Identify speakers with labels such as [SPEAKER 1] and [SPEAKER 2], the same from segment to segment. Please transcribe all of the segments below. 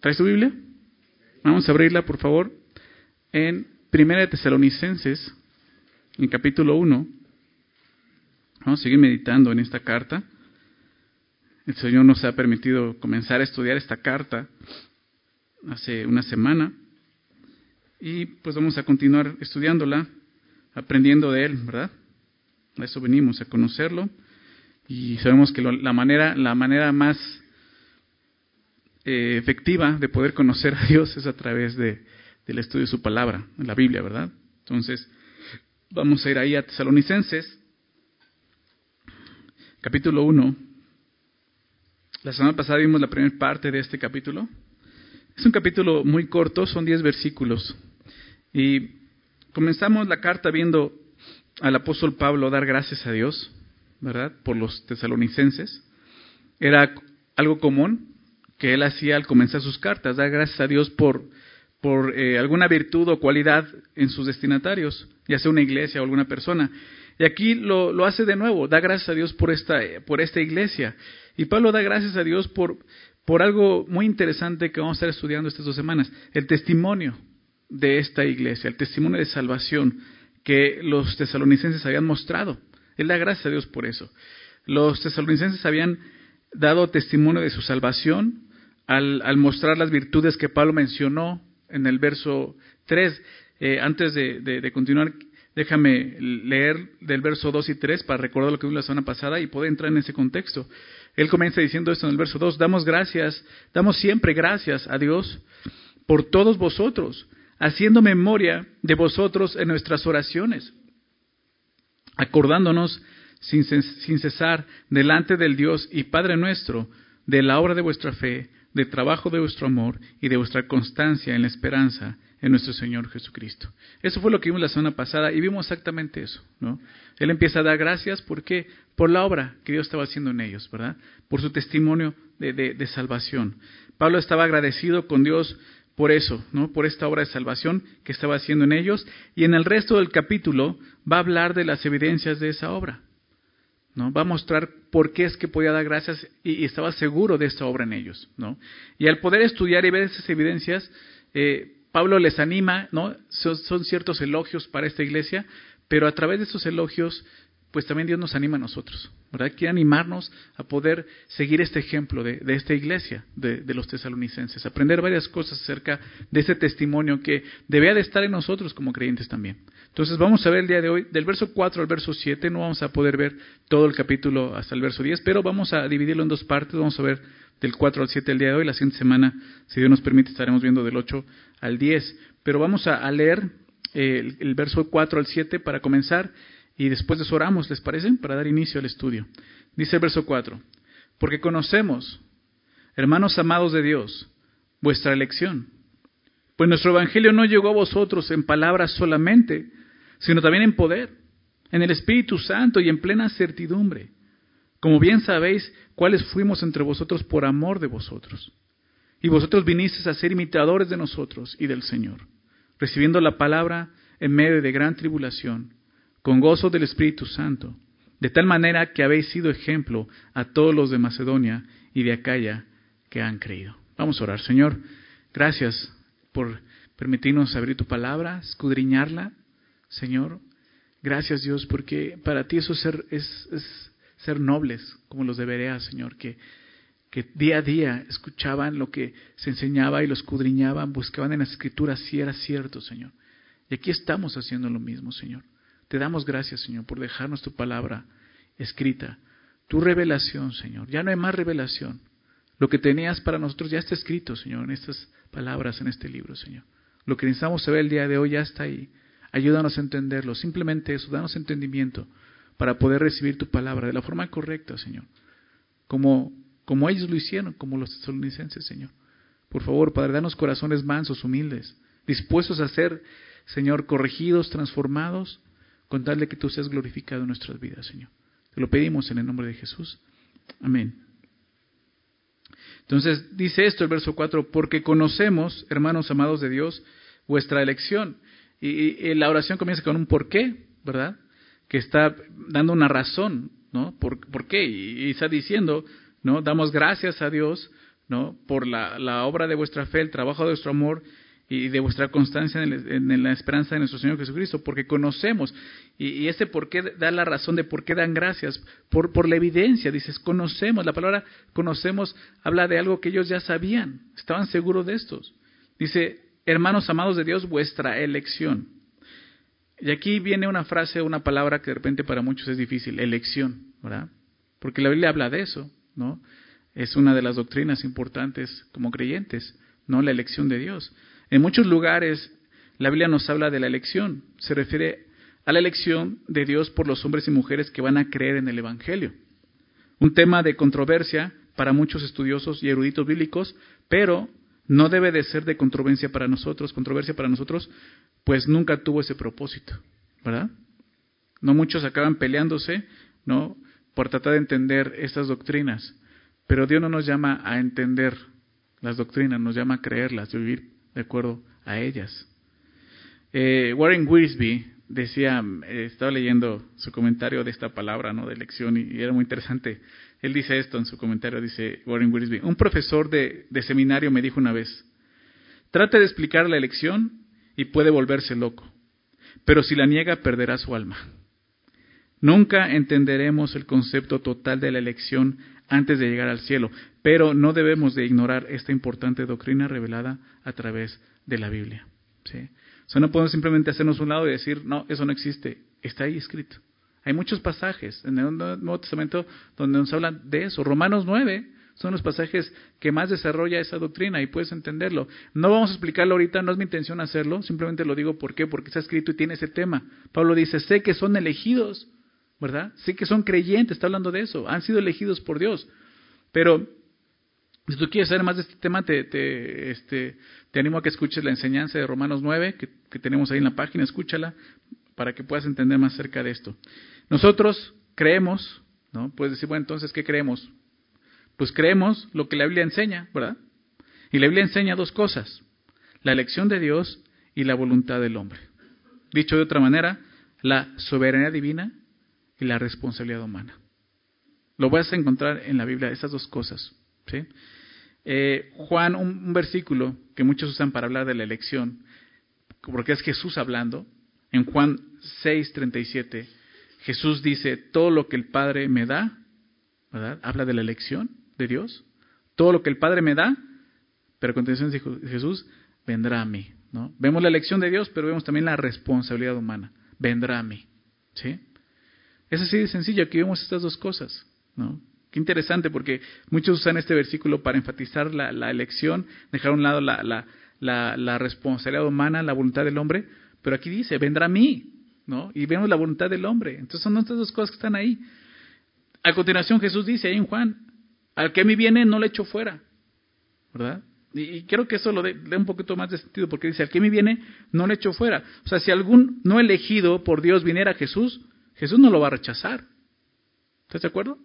[SPEAKER 1] ¿Traes tu Biblia? Vamos a abrirla, por favor, en Primera de Tesalonicenses, en capítulo 1. Vamos a seguir meditando en esta carta. El Señor nos ha permitido comenzar a estudiar esta carta hace una semana y pues vamos a continuar estudiándola, aprendiendo de Él, ¿verdad? A eso venimos, a conocerlo y sabemos que la, manera, la manera más eh, efectiva de poder conocer a Dios es a través de, del estudio de su palabra, en la Biblia, ¿verdad? Entonces, vamos a ir ahí a Tesalonicenses, capítulo 1. La semana pasada vimos la primera parte de este capítulo. Es un capítulo muy corto, son 10 versículos. Y comenzamos la carta viendo al apóstol Pablo dar gracias a Dios, ¿verdad? Por los tesalonicenses. Era algo común que él hacía al comenzar sus cartas, dar gracias a Dios por, por eh, alguna virtud o cualidad en sus destinatarios, ya sea una iglesia o alguna persona. Y aquí lo, lo hace de nuevo, da gracias a Dios por esta, por esta iglesia. Y Pablo da gracias a Dios por, por algo muy interesante que vamos a estar estudiando estas dos semanas, el testimonio de esta iglesia, el testimonio de salvación que los tesalonicenses habían mostrado. Él da gracias a Dios por eso. Los tesalonicenses habían dado testimonio de su salvación al, mostrar las virtudes que Pablo mencionó en el verso 3. Eh, antes de, continuar, déjame leer del verso 2 y 3 para recordar lo que vimos la semana pasada y poder entrar en ese contexto. Él comienza diciendo esto en el verso 2, damos gracias, damos siempre gracias a Dios por todos vosotros, haciendo memoria de vosotros en nuestras oraciones, acordándonos sin, cesar delante del Dios y Padre nuestro de la obra de vuestra fe, del trabajo de vuestro amor y de vuestra constancia en la esperanza en nuestro Señor Jesucristo. Eso fue lo que vimos la semana pasada y vimos exactamente eso, ¿no? Él empieza a dar gracias, ¿por qué? Por la obra que Dios estaba haciendo en ellos, ¿verdad? Por su testimonio de, de salvación. Pablo estaba agradecido con Dios por eso, ¿no? Por esta obra de salvación que estaba haciendo en ellos y en el resto del capítulo va a hablar de las evidencias de esa obra. ¿No? Va a mostrar por qué es que podía dar gracias y, estaba seguro de esta obra en ellos, ¿no? Y al poder estudiar y ver esas evidencias, eh, Pablo les anima, ¿no? Son, ciertos elogios para esta iglesia, pero a través de esos elogios, pues también Dios nos anima a nosotros, ¿verdad? Quiere animarnos a poder seguir este ejemplo de, esta iglesia, de, los tesalonicenses, aprender varias cosas acerca de ese testimonio que debía de estar en nosotros como creyentes también. Entonces vamos a ver el día de hoy, del verso 4 al verso 7, no vamos a poder ver todo el capítulo hasta el verso 10, pero vamos a dividirlo en dos partes, vamos a ver del 4 al 7 el día de hoy. La siguiente semana, si Dios nos permite, estaremos viendo del 8 al 10. Pero vamos a, leer eh, el, verso 4 al 7 para comenzar y después de oramos, ¿les parece? Para dar inicio al estudio. Dice el verso 4, porque conocemos, hermanos amados de Dios, vuestra elección. Pues nuestro Evangelio no llegó a vosotros en palabras solamente, sino también en poder, en el Espíritu Santo y en plena certidumbre como bien sabéis, cuáles fuimos entre vosotros por amor de vosotros. Y vosotros vinisteis a ser imitadores de nosotros y del Señor, recibiendo la palabra en medio de gran tribulación, con gozo del Espíritu Santo, de tal manera que habéis sido ejemplo a todos los de Macedonia y de Acaya que han creído. Vamos a orar, Señor. Gracias por permitirnos abrir tu palabra, escudriñarla, Señor. Gracias, Dios, porque para ti eso es, es ser nobles como los de Berea, Señor, que, que día a día escuchaban lo que se enseñaba y lo escudriñaban, buscaban en las escrituras si era cierto, Señor. Y aquí estamos haciendo lo mismo, Señor. Te damos gracias, Señor, por dejarnos tu palabra escrita, tu revelación, Señor. Ya no hay más revelación. Lo que tenías para nosotros ya está escrito, Señor, en estas palabras, en este libro, Señor. Lo que necesitamos saber el día de hoy ya está ahí. Ayúdanos a entenderlo. Simplemente eso, danos entendimiento para poder recibir tu palabra de la forma correcta, Señor. Como, como ellos lo hicieron, como los tesalonicenses, Señor. Por favor, Padre, danos corazones mansos, humildes, dispuestos a ser, Señor, corregidos, transformados, con tal de que tú seas glorificado en nuestras vidas, Señor. Te lo pedimos en el nombre de Jesús. Amén. Entonces dice esto el verso 4, porque conocemos, hermanos amados de Dios, vuestra elección. Y, la oración comienza con un por qué, ¿verdad? que está dando una razón, ¿no? ¿Por, qué? Y, está diciendo, ¿no? Damos gracias a Dios, ¿no? Por la obra de vuestra fe, el trabajo de vuestro amor y de vuestra constancia en, la esperanza de nuestro Señor Jesucristo, porque conocemos, y, y, ese por qué da la razón de por qué dan gracias, por, por la evidencia, dices, conocemos, la palabra conocemos habla de algo que ellos ya sabían, estaban seguros de estos. Dice, hermanos amados de Dios, vuestra elección. Y aquí viene una frase, una palabra que de repente para muchos es difícil, elección, ¿verdad? Porque la Biblia habla de eso, ¿no? Es una de las doctrinas importantes como creyentes, ¿no? La elección de Dios. En muchos lugares la Biblia nos habla de la elección, se refiere a la elección de Dios por los hombres y mujeres que van a creer en el Evangelio. Un tema de controversia para muchos estudiosos y eruditos bíblicos, pero no debe de ser de controversia para nosotros, controversia para nosotros, pues nunca tuvo ese propósito, ¿verdad? No muchos acaban peleándose, ¿no? Por tratar de entender estas doctrinas, pero Dios no nos llama a entender las doctrinas, nos llama a creerlas, a vivir de acuerdo a ellas. Eh, Warren Wiersbe decía, eh, estaba leyendo su comentario de esta palabra, ¿no? De elección, y, era muy interesante. Él dice esto en su comentario, dice Warren Wiersbe. Un profesor de, de seminario me dijo una vez, trate de explicar la elección y puede volverse loco, pero si la niega perderá su alma. Nunca entenderemos el concepto total de la elección antes de llegar al cielo, pero no debemos de ignorar esta importante doctrina revelada a través de la Biblia. ¿sí? O sea, no podemos simplemente hacernos un lado y decir, no, eso no existe, está ahí escrito. Hay muchos pasajes en el Nuevo Testamento donde nos hablan de eso. Romanos 9 son los pasajes que más desarrolla esa doctrina y puedes entenderlo. No vamos a explicarlo ahorita, no es mi intención hacerlo, simplemente lo digo ¿por qué? porque está escrito y tiene ese tema. Pablo dice, sé que son elegidos, ¿verdad? Sé que son creyentes, está hablando de eso, han sido elegidos por Dios. Pero si tú quieres saber más de este tema, te, te, este, te animo a que escuches la enseñanza de Romanos 9, que, que, tenemos ahí en la página, escúchala, para que puedas entender más acerca de esto. Nosotros creemos, ¿no? Puedes decir, bueno, entonces, ¿qué creemos? Pues creemos lo que la Biblia enseña, ¿verdad? Y la Biblia enseña dos cosas, la elección de Dios y la voluntad del hombre. Dicho de otra manera, la soberanía divina y la responsabilidad humana. Lo vas a encontrar en la Biblia, esas dos cosas. ¿sí? Eh, Juan, un, versículo que muchos usan para hablar de la elección, porque es Jesús hablando, en Juan 6:37, Jesús dice, todo lo que el Padre me da, ¿verdad? Habla de la elección de Dios, todo lo que el Padre me da, pero a continuación dijo Jesús, vendrá a mí. ¿no? Vemos la elección de Dios, pero vemos también la responsabilidad humana, vendrá a mí. ¿sí? Es así de sencillo, aquí vemos estas dos cosas. ¿no? Qué interesante, porque muchos usan este versículo para enfatizar la, elección, dejar a un lado la, responsabilidad humana, la voluntad del hombre, pero aquí dice, vendrá a mí, ¿no? Y vemos la voluntad del hombre. Entonces son estas dos cosas que están ahí. A continuación Jesús dice ahí en Juan, al que a mí viene no le echo fuera, ¿verdad? Y, creo que eso lo dé un poquito más de sentido, porque dice, al que a mí viene no le echo fuera. O sea, si algún no elegido por Dios viniera a Jesús, Jesús no lo va a rechazar. ¿Estás de acuerdo?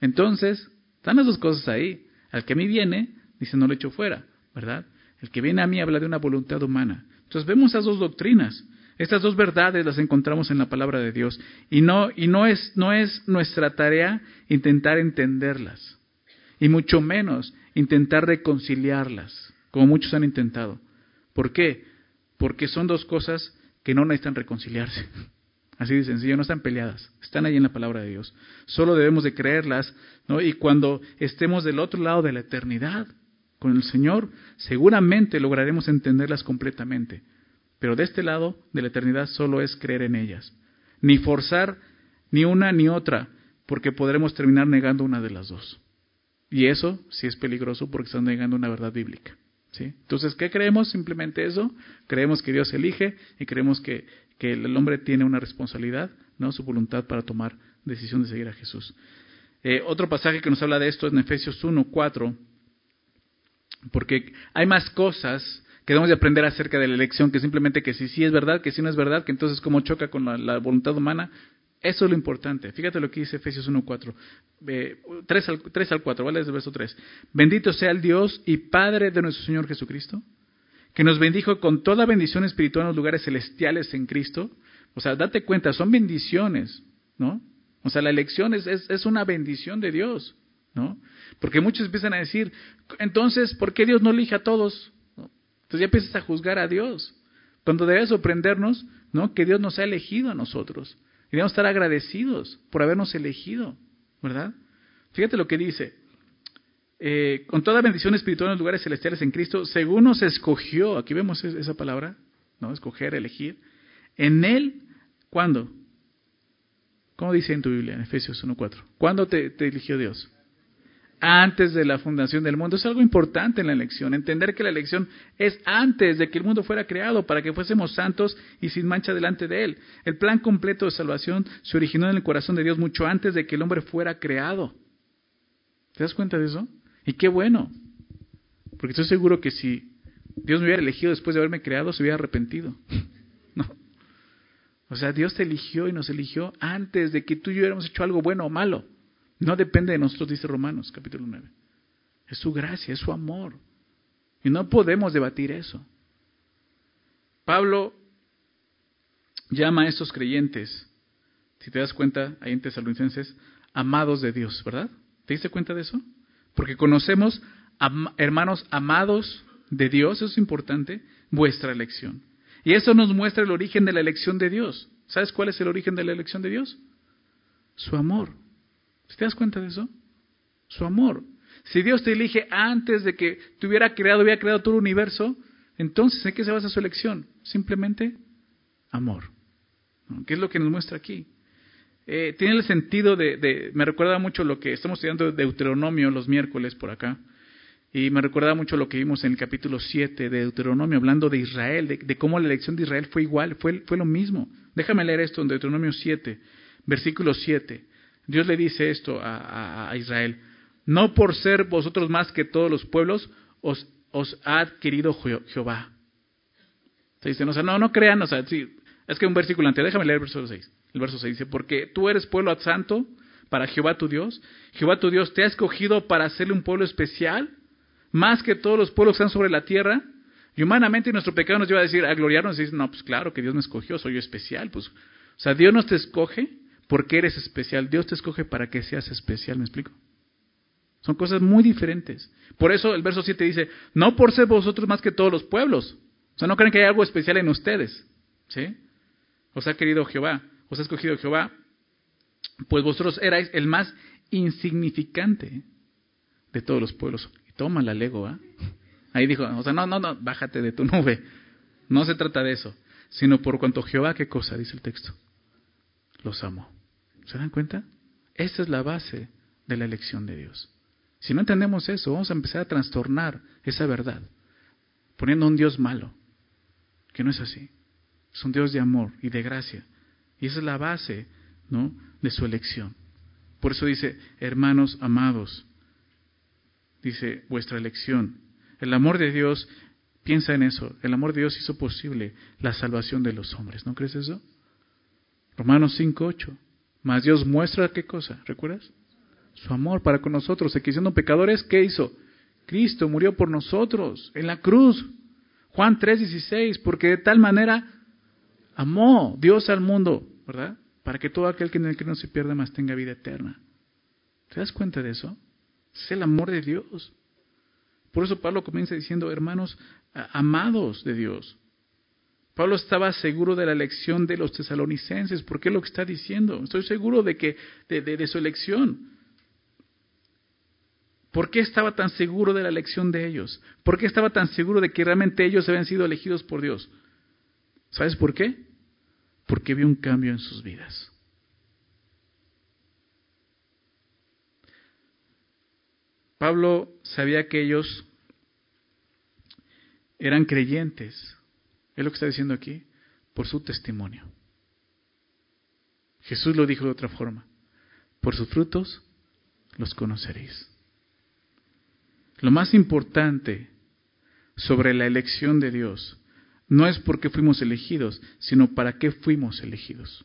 [SPEAKER 1] Entonces, están las dos cosas ahí. Al que a mí viene, dice, no lo echo fuera, ¿verdad? El que viene a mí habla de una voluntad humana. Entonces vemos esas dos doctrinas. Estas dos verdades las encontramos en la palabra de Dios. Y no, y no es, no es nuestra tarea intentar entenderlas. Y mucho menos intentar reconciliarlas, como muchos han intentado. ¿Por qué? Porque son dos cosas que no necesitan reconciliarse. Así de sencillo, no están peleadas, están ahí en la palabra de Dios. Solo debemos de creerlas, ¿no? Y cuando estemos del otro lado de la eternidad con el Señor, seguramente lograremos entenderlas completamente. Pero de este lado de la eternidad solo es creer en ellas. Ni forzar ni una ni otra, porque podremos terminar negando una de las dos. Y eso sí es peligroso porque están negando una verdad bíblica. ¿sí? Entonces, ¿qué creemos? Simplemente eso. Creemos que Dios elige y creemos que que el hombre tiene una responsabilidad, ¿no? Su voluntad para tomar decisión de seguir a Jesús. Eh, otro pasaje que nos habla de esto es en Efesios 1, 4, porque hay más cosas que debemos de aprender acerca de la elección que simplemente que si sí es verdad, que si no es verdad, que entonces cómo choca con la, voluntad humana. Eso es lo importante. Fíjate lo que dice Efesios 1, 4. 3, al, 3 al 4, ¿vale? Desde el verso 3. Bendito sea el Dios y Padre de nuestro Señor Jesucristo que nos bendijo con toda bendición espiritual en los lugares celestiales en Cristo. O sea, date cuenta, son bendiciones, ¿no? O sea, la elección es, es, una bendición de Dios, ¿no? Porque muchos empiezan a decir, entonces, ¿por qué Dios no elige a todos? Entonces ya empiezas a juzgar a Dios. Cuando debe sorprendernos, ¿no? Que Dios nos ha elegido a nosotros. Y debemos estar agradecidos por habernos elegido, ¿verdad? Fíjate lo que dice. Eh, con toda bendición espiritual en los lugares celestiales en Cristo, según nos escogió, aquí vemos esa palabra, ¿no? Escoger, elegir. En Él, ¿cuándo? ¿Cómo dice en tu Biblia, en Efesios 1.4? ¿Cuándo te, te eligió Dios? antes de la fundación del mundo. Es algo importante en la elección, entender que la elección es antes de que el mundo fuera creado, para que fuésemos santos y sin mancha delante de Él. El plan completo de salvación se originó en el corazón de Dios mucho antes de que el hombre fuera creado. ¿Te das cuenta de eso? Y qué bueno, porque estoy seguro que si Dios me hubiera elegido después de haberme creado, se hubiera arrepentido. no. O sea, Dios te eligió y nos eligió antes de que tú y yo hubiéramos hecho algo bueno o malo. No depende de nosotros, dice Romanos capítulo 9. Es su gracia, es su amor. Y no podemos debatir eso. Pablo llama a estos creyentes, si te das cuenta, ahí en Tesalonicenses, amados de Dios, ¿verdad? ¿Te diste cuenta de eso? Porque conocemos, hermanos amados de Dios, eso es importante, vuestra elección. Y eso nos muestra el origen de la elección de Dios. ¿Sabes cuál es el origen de la elección de Dios? Su amor. ¿Te das cuenta de eso? Su amor. Si Dios te elige antes de que te hubiera creado, hubiera creado todo el universo, entonces ¿en qué se basa su elección? Simplemente amor. ¿Qué es lo que nos muestra aquí? Eh, tiene el sentido de, me recuerda mucho lo que estamos estudiando de Deuteronomio los miércoles por acá, y me recuerda mucho lo que vimos en el capítulo 7 de Deuteronomio, hablando de Israel, de, cómo la elección de Israel fue igual, fue, fue lo mismo. Déjame leer esto en Deuteronomio 7, versículo 7. Dios le dice esto a, Israel, no por ser vosotros más que todos los pueblos, os, os ha adquirido Jehová. Se dice, o sea, no, no crean, o sea, sí, es que un versículo antes, déjame leer el verso 6. El verso 6 dice, porque tú eres pueblo santo para Jehová tu Dios. Jehová tu Dios te ha escogido para hacerle un pueblo especial, más que todos los pueblos que están sobre la tierra. Y humanamente nuestro pecado nos lleva a decir, a gloriarnos y decir, no, pues claro que Dios me escogió, soy yo especial. Pues, o sea, Dios nos te escoge porque eres especial. Dios te escoge para que seas especial, ¿me explico? Son cosas muy diferentes. Por eso el verso 7 dice, no por ser vosotros más que todos los pueblos. O sea, no creen que hay algo especial en ustedes. ¿Sí? Os ha querido Jehová, os ha escogido Jehová, pues vosotros erais el más insignificante de todos los pueblos. Y toma la lego, ¿ah? Ahí dijo, o sea, no, no, no, bájate de tu nube. No se trata de eso, sino por cuanto Jehová, ¿qué cosa? Dice el texto. Los amó. ¿Se dan cuenta? Esa es la base de la elección de Dios. Si no entendemos eso, vamos a empezar a trastornar esa verdad, poniendo un Dios malo, que no es así. Es un Dios de amor y de gracia. Y esa es la base ¿no? de su elección. Por eso dice, hermanos amados, dice vuestra elección. El amor de Dios, piensa en eso, el amor de Dios hizo posible la salvación de los hombres. ¿No crees eso? Romanos 5.8. Mas Dios muestra qué cosa, ¿recuerdas? Su amor para con nosotros, que siendo pecadores, ¿qué hizo? Cristo murió por nosotros en la cruz. Juan 3:16, porque de tal manera amó Dios al mundo, ¿verdad? Para que todo aquel que en que no se pierda más tenga vida eterna. ¿Te das cuenta de eso? Es el amor de Dios. Por eso Pablo comienza diciendo, hermanos amados de Dios, Pablo estaba seguro de la elección de los tesalonicenses. ¿Por qué lo que está diciendo? Estoy seguro de, que, de, su elección. ¿Por qué estaba tan seguro de la elección de ellos? ¿Por qué estaba tan seguro de que realmente ellos habían sido elegidos por Dios? ¿Sabes por qué? Porque vio un cambio en sus vidas. Pablo sabía que ellos eran creyentes, es lo que está diciendo aquí, por su testimonio. Jesús lo dijo de otra forma, por sus frutos los conoceréis. Lo más importante sobre la elección de Dios no es porque fuimos elegidos, sino para qué fuimos elegidos.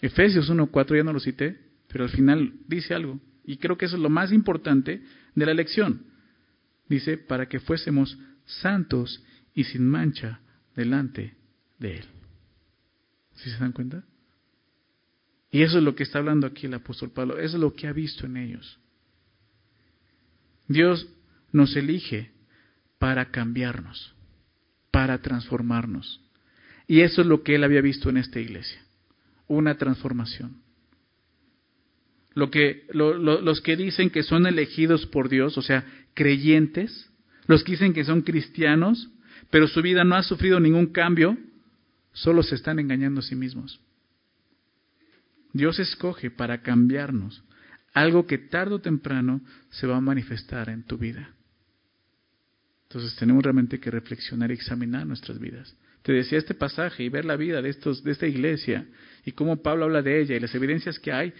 [SPEAKER 1] Efesios 1.4 ya no lo cité, pero al final dice algo, y creo que eso es lo más importante de la elección. Dice, para que fuésemos santos y sin mancha delante de Él. ¿Sí se dan cuenta? Y eso es lo que está hablando aquí el apóstol Pablo, es lo que ha visto en ellos. Dios nos elige para cambiarnos, para transformarnos. Y eso es lo que él había visto en esta iglesia, una transformación. Lo que, los que dicen que son elegidos por Dios, o sea, creyentes, los que dicen que son cristianos, pero su vida no ha sufrido ningún cambio, solo se están engañando a sí mismos. Dios escoge para cambiarnos algo que tarde o temprano se va a manifestar en tu vida. Entonces tenemos realmente que reflexionar y examinar nuestras vidas. Te decía este pasaje y ver la vida de, estos, de esta iglesia y cómo Pablo habla de ella y las evidencias que hay,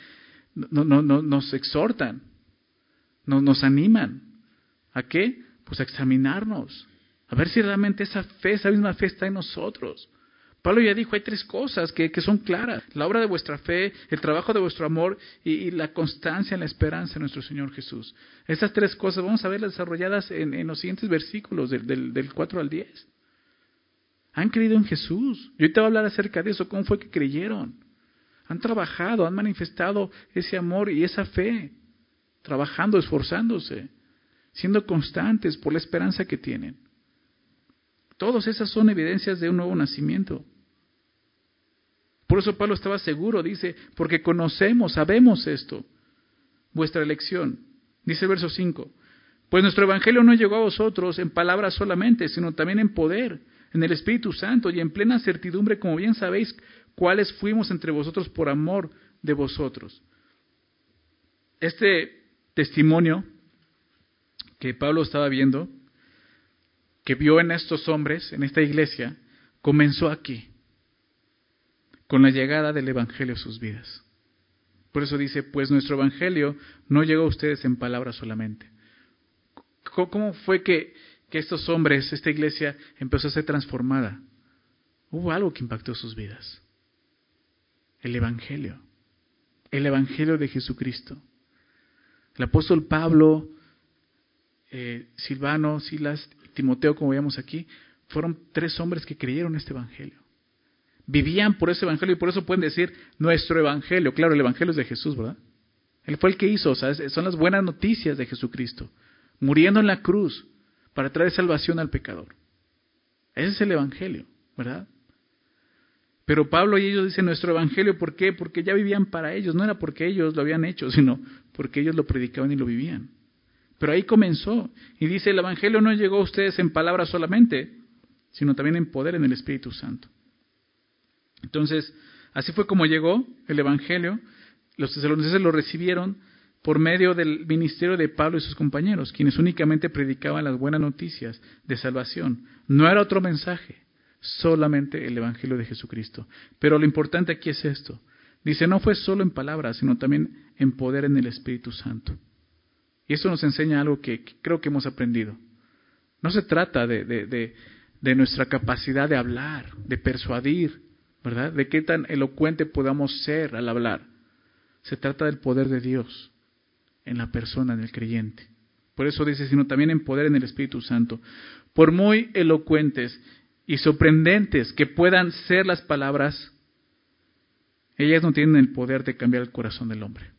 [SPEAKER 1] no, no, no, nos exhortan, nos, nos animan. ¿A qué? Pues a examinarnos, a ver si realmente esa fe, esa misma fe está en nosotros. Pablo ya dijo, hay tres cosas que, son claras. La obra de vuestra fe, el trabajo de vuestro amor y, la constancia en la esperanza en nuestro Señor Jesús. Esas tres cosas vamos a verlas desarrolladas en, los siguientes versículos del, del, 4 al 10. Han creído en Jesús. Yo te voy a hablar acerca de eso, cómo fue que creyeron. Han trabajado, han manifestado ese amor y esa fe, trabajando, esforzándose, siendo constantes por la esperanza que tienen. Todas esas son evidencias de un nuevo nacimiento. Por eso Pablo estaba seguro, dice, porque conocemos, sabemos esto, vuestra elección. Dice el verso 5, pues nuestro Evangelio no llegó a vosotros en palabras solamente, sino también en poder, en el Espíritu Santo y en plena certidumbre, como bien sabéis, cuáles fuimos entre vosotros por amor de vosotros. Este testimonio que Pablo estaba viendo que vio en estos hombres, en esta iglesia, comenzó aquí, con la llegada del Evangelio a sus vidas. Por eso dice, pues nuestro Evangelio no llegó a ustedes en palabras solamente. ¿Cómo fue que, estos hombres, esta iglesia, empezó a ser transformada? Hubo algo que impactó sus vidas. El Evangelio. El Evangelio de Jesucristo. El apóstol Pablo, eh, Silvano, Silas Timoteo, como veíamos aquí, fueron tres hombres que creyeron este Evangelio. Vivían por ese Evangelio y por eso pueden decir nuestro Evangelio. Claro, el Evangelio es de Jesús, ¿verdad? Él fue el que hizo, o sea, son las buenas noticias de Jesucristo, muriendo en la cruz para traer salvación al pecador. Ese es el Evangelio, ¿verdad? Pero Pablo y ellos dicen nuestro Evangelio, ¿por qué? Porque ya vivían para ellos, no era porque ellos lo habían hecho, sino porque ellos lo predicaban y lo vivían. Pero ahí comenzó. Y dice, el Evangelio no llegó a ustedes en palabras solamente, sino también en poder en el Espíritu Santo. Entonces, así fue como llegó el Evangelio. Los tesalonicenses lo recibieron por medio del ministerio de Pablo y sus compañeros, quienes únicamente predicaban las buenas noticias de salvación. No era otro mensaje, solamente el Evangelio de Jesucristo. Pero lo importante aquí es esto. Dice, no fue solo en palabras, sino también en poder en el Espíritu Santo. Y eso nos enseña algo que, creo que hemos aprendido. No se trata de, nuestra capacidad de hablar, de persuadir, ¿verdad? De qué tan elocuente podamos ser al hablar. Se trata del poder de Dios en la persona, en el creyente. Por eso dice, sino también en poder en el Espíritu Santo. Por muy elocuentes y sorprendentes que puedan ser las palabras, ellas no tienen el poder de cambiar el corazón del hombre.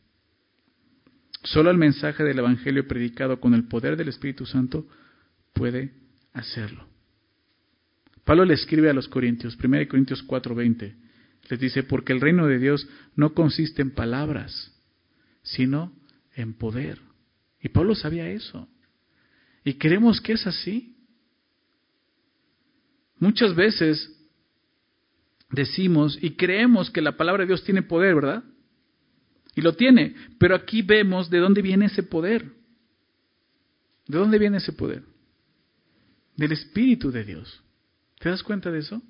[SPEAKER 1] Solo el mensaje del Evangelio predicado con el poder del Espíritu Santo puede hacerlo. Pablo le escribe a los Corintios, 1 Corintios 4:20, les dice, porque el reino de Dios no consiste en palabras, sino en poder. Y Pablo sabía eso. Y creemos que es así. Muchas veces decimos y creemos que la palabra de Dios tiene poder, ¿verdad? Y lo tiene. Pero aquí vemos de dónde viene ese poder. ¿De dónde viene ese poder? Del Espíritu de Dios. ¿Te das cuenta de eso?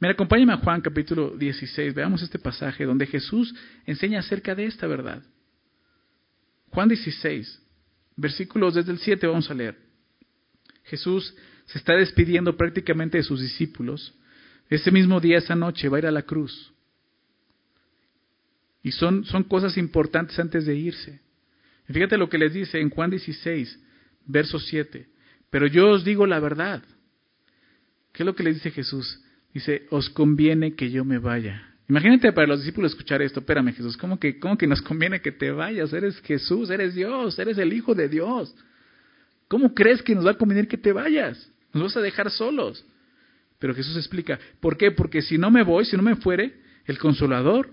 [SPEAKER 1] Mira, acompáñame a Juan capítulo 16. Veamos este pasaje donde Jesús enseña acerca de esta verdad. Juan 16, versículos desde el 7 vamos a leer. Jesús se está despidiendo prácticamente de sus discípulos. Ese mismo día, esa noche, va a ir a la cruz. Y son, son cosas importantes antes de irse. fíjate lo que les dice en Juan 16, verso 7. Pero yo os digo la verdad. ¿Qué es lo que le dice Jesús? Dice, os conviene que yo me vaya. Imagínate para los discípulos escuchar esto, espérame Jesús, ¿cómo que, ¿cómo que nos conviene que te vayas? Eres Jesús, eres Dios, eres el Hijo de Dios. ¿Cómo crees que nos va a convenir que te vayas? Nos vas a dejar solos. Pero Jesús explica, ¿por qué? Porque si no me voy, si no me fuere, el consolador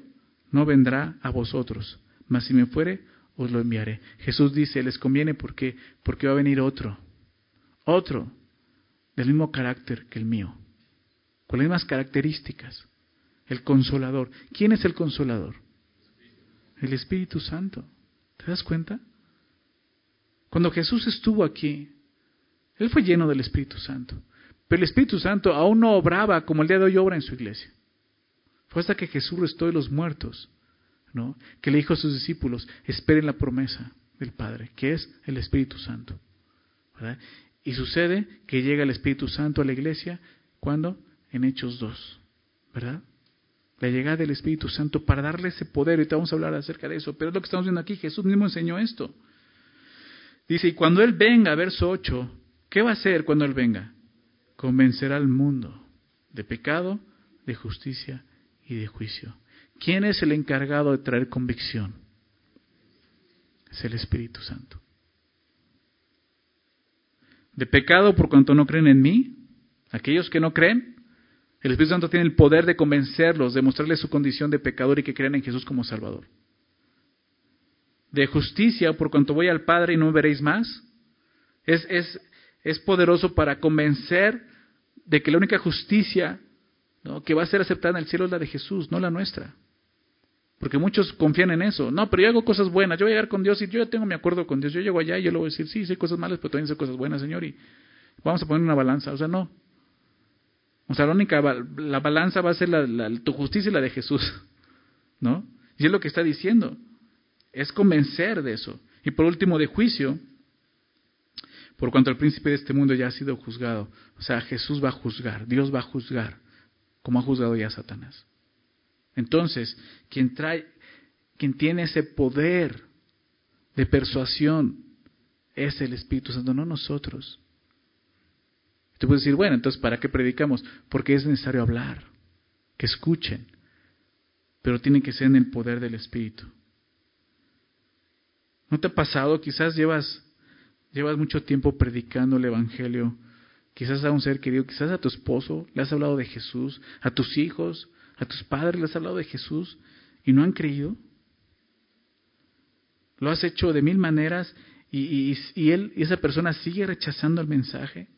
[SPEAKER 1] no vendrá a vosotros, mas si me fuere, os lo enviaré. Jesús dice, les conviene porque porque va a venir otro, otro del mismo carácter que el mío, con las mismas características, el consolador. ¿Quién es el consolador? El Espíritu Santo. ¿Te das cuenta? Cuando Jesús estuvo aquí, Él fue lleno del Espíritu Santo. Pero el Espíritu Santo aún no obraba como el día de hoy obra en su iglesia. Fue hasta que Jesús restó de los muertos, ¿no? Que le dijo a sus discípulos, esperen la promesa del Padre, que es el Espíritu Santo. Y sucede que llega el Espíritu Santo a la iglesia, ¿cuándo? En Hechos 2, ¿verdad? La llegada del Espíritu Santo para darle ese poder, y te vamos a hablar acerca de eso, pero es lo que estamos viendo aquí, Jesús mismo enseñó esto. Dice, y cuando Él venga, verso 8, ¿qué va a hacer cuando Él venga? Convencerá al mundo de pecado, de justicia y de juicio. ¿Quién es el encargado de traer convicción? Es el Espíritu Santo. De pecado por cuanto no creen en mí, aquellos que no creen, el Espíritu Santo tiene el poder de convencerlos, de mostrarles su condición de pecador y que crean en Jesús como Salvador. De justicia por cuanto voy al Padre y no veréis más. Es, es, es poderoso para convencer de que la única justicia que va a ser aceptada en el cielo es la de Jesús, no la nuestra. Porque muchos confían en eso. No, pero yo hago cosas buenas, yo voy a llegar con Dios y yo ya tengo mi acuerdo con Dios. Yo llego allá y yo le voy a decir, sí, sé cosas malas, pero también sé cosas buenas, Señor, y vamos a poner una balanza. O sea, no. O sea, la única, la balanza va a ser la, tu justicia y la de Jesús. ¿No? Y es lo que está diciendo. Es convencer de eso. Y por último, de juicio, por cuanto el príncipe de este mundo ya ha sido juzgado. O sea, Jesús va a juzgar, Dios va a juzgar como ha juzgado ya Satanás. Entonces, quien trae, quien tiene ese poder de persuasión es el Espíritu Santo, no nosotros. Tú puedes decir, bueno, entonces, ¿para qué predicamos? Porque es necesario hablar, que escuchen, pero tiene que ser en el poder del Espíritu. ¿No te ha pasado? Quizás llevas, llevas mucho tiempo predicando el Evangelio quizás a un ser querido, quizás a tu esposo, le has hablado de Jesús, a tus hijos, a tus padres le has hablado de Jesús y no han creído. Lo has hecho de mil maneras y, y, él y esa persona sigue rechazando el mensaje.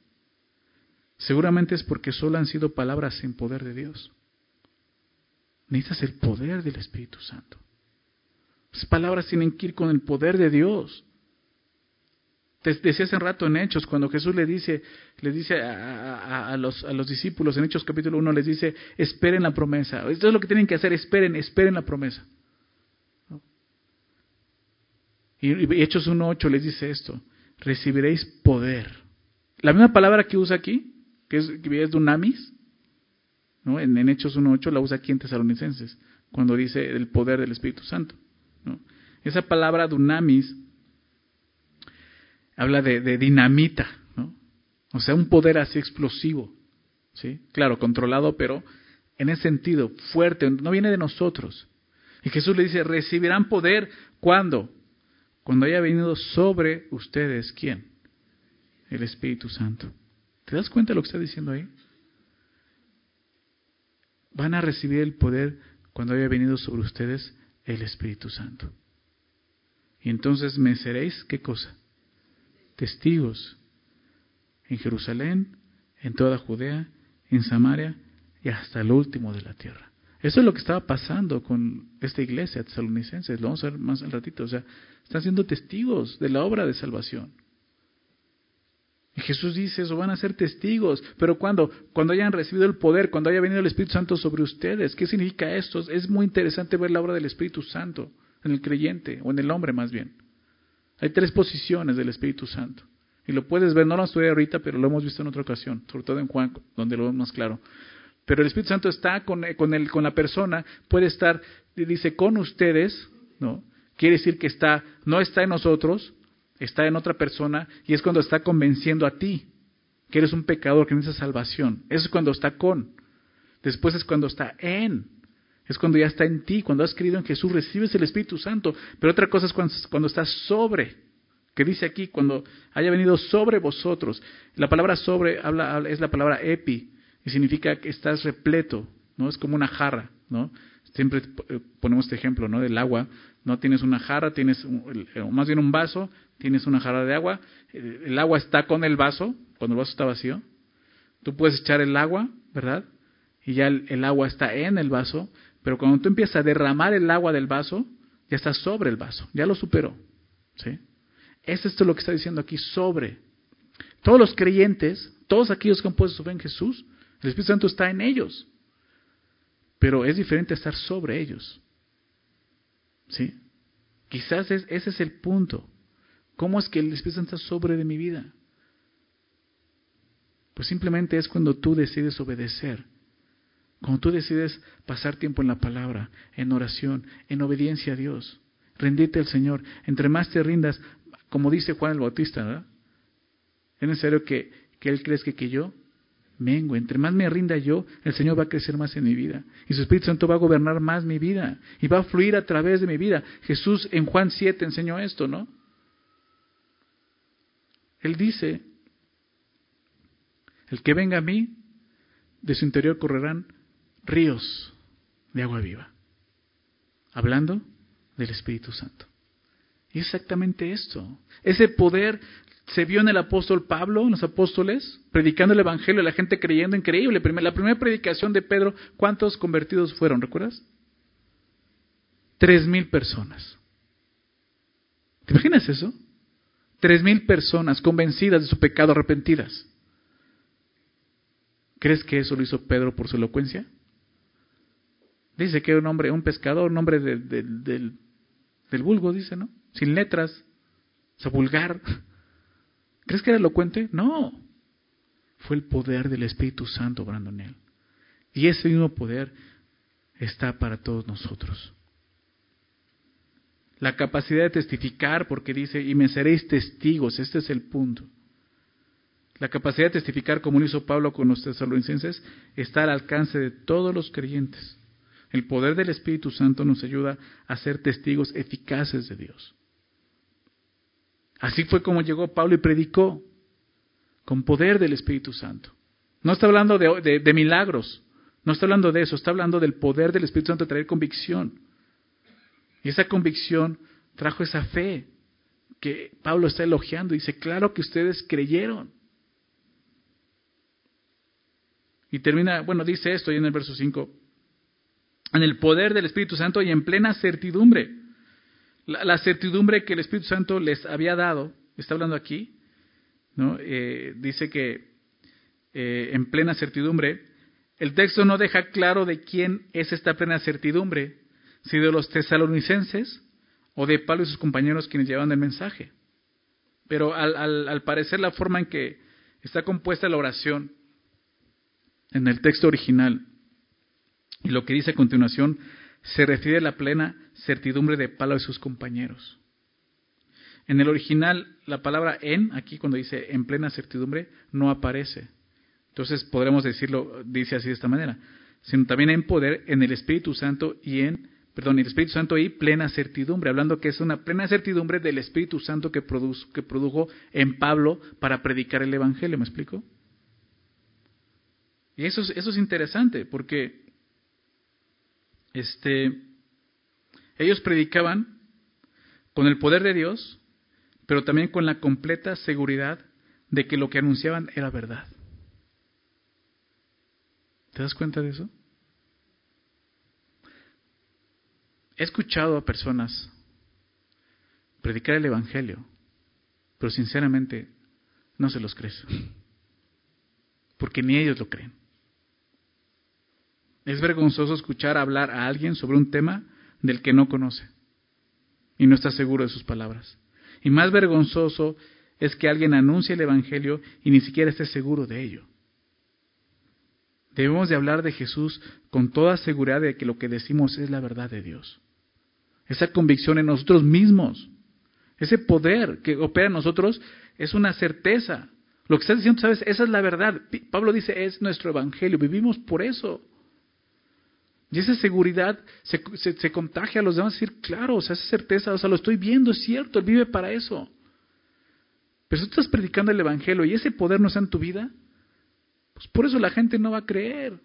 [SPEAKER 1] Seguramente es porque solo han sido palabras en poder de Dios. Necesitas el poder del Espíritu Santo. Las palabras tienen que ir con el poder de Dios. Te decía hace rato en Hechos, cuando Jesús le dice, le dice a, los, a, los, discípulos, en Hechos capítulo 1, les dice, esperen la promesa. Esto es lo que tienen que hacer, esperen, esperen la promesa. Y, Hechos 1.8 les dice esto, recibiréis poder. La misma palabra que usa aquí, que es, que es dunamis, ¿no? en, en Hechos 1.8 la usa aquí en Tesalonicenses, cuando dice el poder del Espíritu Santo. Esa palabra dunamis habla de, dinamita, ¿no? O sea, un poder así explosivo, ¿sí? Claro, controlado, pero en ese sentido, fuerte, no viene de nosotros. Y Jesús le dice, recibirán poder cuando? Cuando haya venido sobre ustedes, ¿quién? El Espíritu Santo. ¿Te das cuenta de lo que está diciendo ahí? Van a recibir el poder cuando haya venido sobre ustedes el Espíritu Santo. Y entonces me seréis, ¿qué cosa? Testigos en Jerusalén, en toda Judea, en Samaria y hasta el último de la tierra. Eso es lo que estaba pasando con esta iglesia tesalonicense. Lo vamos a ver más al ratito. O sea, están siendo testigos de la obra de salvación. Y Jesús dice eso, van a ser testigos. Pero cuando, cuando hayan recibido el poder, cuando haya venido el Espíritu Santo sobre ustedes, ¿qué significa esto? Es muy interesante ver la obra del Espíritu Santo en el creyente, o en el hombre más bien. Hay tres posiciones del Espíritu Santo. Y lo puedes ver, no lo estudié ahorita, pero lo hemos visto en otra ocasión, sobre todo en Juan, donde lo vemos más claro. Pero el Espíritu Santo está con, con, el, con la persona, puede estar, dice, con ustedes, ¿no? Quiere decir que está, no está en nosotros, está en otra persona, y es cuando está convenciendo a ti que eres un pecador, que necesitas salvación. Eso es cuando está con. Después es cuando está en. Es cuando ya está en ti, cuando has creído en Jesús, recibes el Espíritu Santo. Pero otra cosa es cuando, cuando estás sobre, que dice aquí, cuando haya venido sobre vosotros. La palabra sobre habla, es la palabra epi, y significa que estás repleto, ¿no? Es como una jarra, ¿no? Siempre eh, ponemos este ejemplo, ¿no? Del agua, ¿no? Tienes una jarra, tienes más bien un vaso, tienes una jarra de agua, el agua está con el vaso, cuando el vaso está vacío. Tú puedes echar el agua, ¿verdad? Y ya el, agua está en el vaso, pero cuando tú empiezas a derramar el agua del vaso, ya está sobre el vaso, ya lo superó. ¿Sí? Es esto lo que está diciendo aquí, sobre. Todos los creyentes, todos aquellos que han puesto su fe en Jesús, el Espíritu Santo está en ellos. Pero es diferente estar sobre ellos. ¿Sí? Quizás ese es el punto. ¿Cómo es que el Espíritu Santo está sobre de mi vida? Pues simplemente es cuando tú decides obedecer. Cuando tú decides pasar tiempo en la palabra, en oración, en obediencia a Dios. Rendite al Señor. Entre más te rindas, como dice Juan el Bautista, ¿verdad? Es necesario que, que Él crezca que yo mengo. Entre más me rinda yo, el Señor va a crecer más en mi vida. Y su Espíritu Santo va a gobernar más mi vida. Y va a fluir a través de mi vida. Jesús en Juan 7 enseñó esto, ¿no? Él dice, el que venga a mí, de su interior correrán ríos de agua viva. Hablando del Espíritu Santo. Y exactamente esto. Ese poder se vio en el apóstol Pablo, en los apóstoles, predicando el Evangelio, la gente creyendo increíble. La primera predicación de Pedro, ¿cuántos convertidos fueron? ¿Recuerdas? Tres mil personas. ¿Te imaginas eso? Tres mil personas convencidas de su pecado, arrepentidas. ¿Crees que eso lo hizo Pedro por su elocuencia? Dice que un hombre, un pescador, un hombre del, del vulgo, dice, ¿no? Sin letras, o vulgar. ¿Crees que era elocuente? No. Fue el poder del Espíritu Santo obrando en él. Y ese mismo poder está para todos nosotros. La capacidad de testificar, porque dice, y me seréis testigos, este es el punto. La capacidad de testificar, como lo hizo Pablo con los tesalonicenses, está al alcance de todos los creyentes. El poder del Espíritu Santo nos ayuda a ser testigos eficaces de Dios. Así fue como llegó Pablo y predicó, con poder del Espíritu Santo. No está hablando de, milagros, no está hablando de eso, está hablando del poder del Espíritu Santo de traer convicción. Y esa convicción trajo esa fe que Pablo está elogiando. Dice, claro que ustedes creyeron. Y termina, bueno, dice esto ahí en el verso 5, en el poder del Espíritu Santo y en plena certidumbre la, certidumbre que el Espíritu Santo les había dado, está hablando aquí, ¿no? Eh, dice que eh, en plena certidumbre, el texto no deja claro de quién es esta plena certidumbre, si de los tesalonicenses o de Pablo y sus compañeros quienes llevaban el mensaje. Pero al, al parecer la forma en que está compuesta la oración en el texto original y lo que dice a continuación se refiere a la plena certidumbre de Pablo y sus compañeros. En el original, la palabra en, aquí cuando dice en plena certidumbre, no aparece. Entonces podremos decirlo, dice así de esta manera, sino también en poder, en el Espíritu Santo y en, perdón, el Espíritu Santo y plena certidumbre, hablando que es una plena certidumbre del Espíritu Santo que, que produjo en Pablo para predicar el Evangelio, ¿me explico? Y eso eso es interesante, porque este, ellos predicaban con el poder de Dios, pero también con la completa seguridad de que lo que anunciaban era verdad. ¿Te das cuenta de eso? He escuchado a personas predicar el Evangelio, pero sinceramente no se los crees, porque ni ellos lo creen. Es vergonzoso escuchar hablar a alguien sobre un tema del que no conoce y no está seguro de sus palabras. Y más vergonzoso es que alguien anuncie el Evangelio y ni siquiera esté seguro de ello. Debemos de hablar de Jesús con toda seguridad de que lo que decimos es la verdad de Dios. Esa convicción en nosotros mismos, ese poder que opera en nosotros es una certeza. Lo que estás diciendo, sabes, esa es la verdad. Pablo dice, es nuestro Evangelio, vivimos por eso. Y esa seguridad se, se, contagia a los demás, decir, claro, o sea, esa certeza, o sea, lo estoy viendo, es cierto, Él vive para eso. Pero si tú estás predicando el Evangelio y ese poder no está en tu vida, pues por eso la gente no va a creer.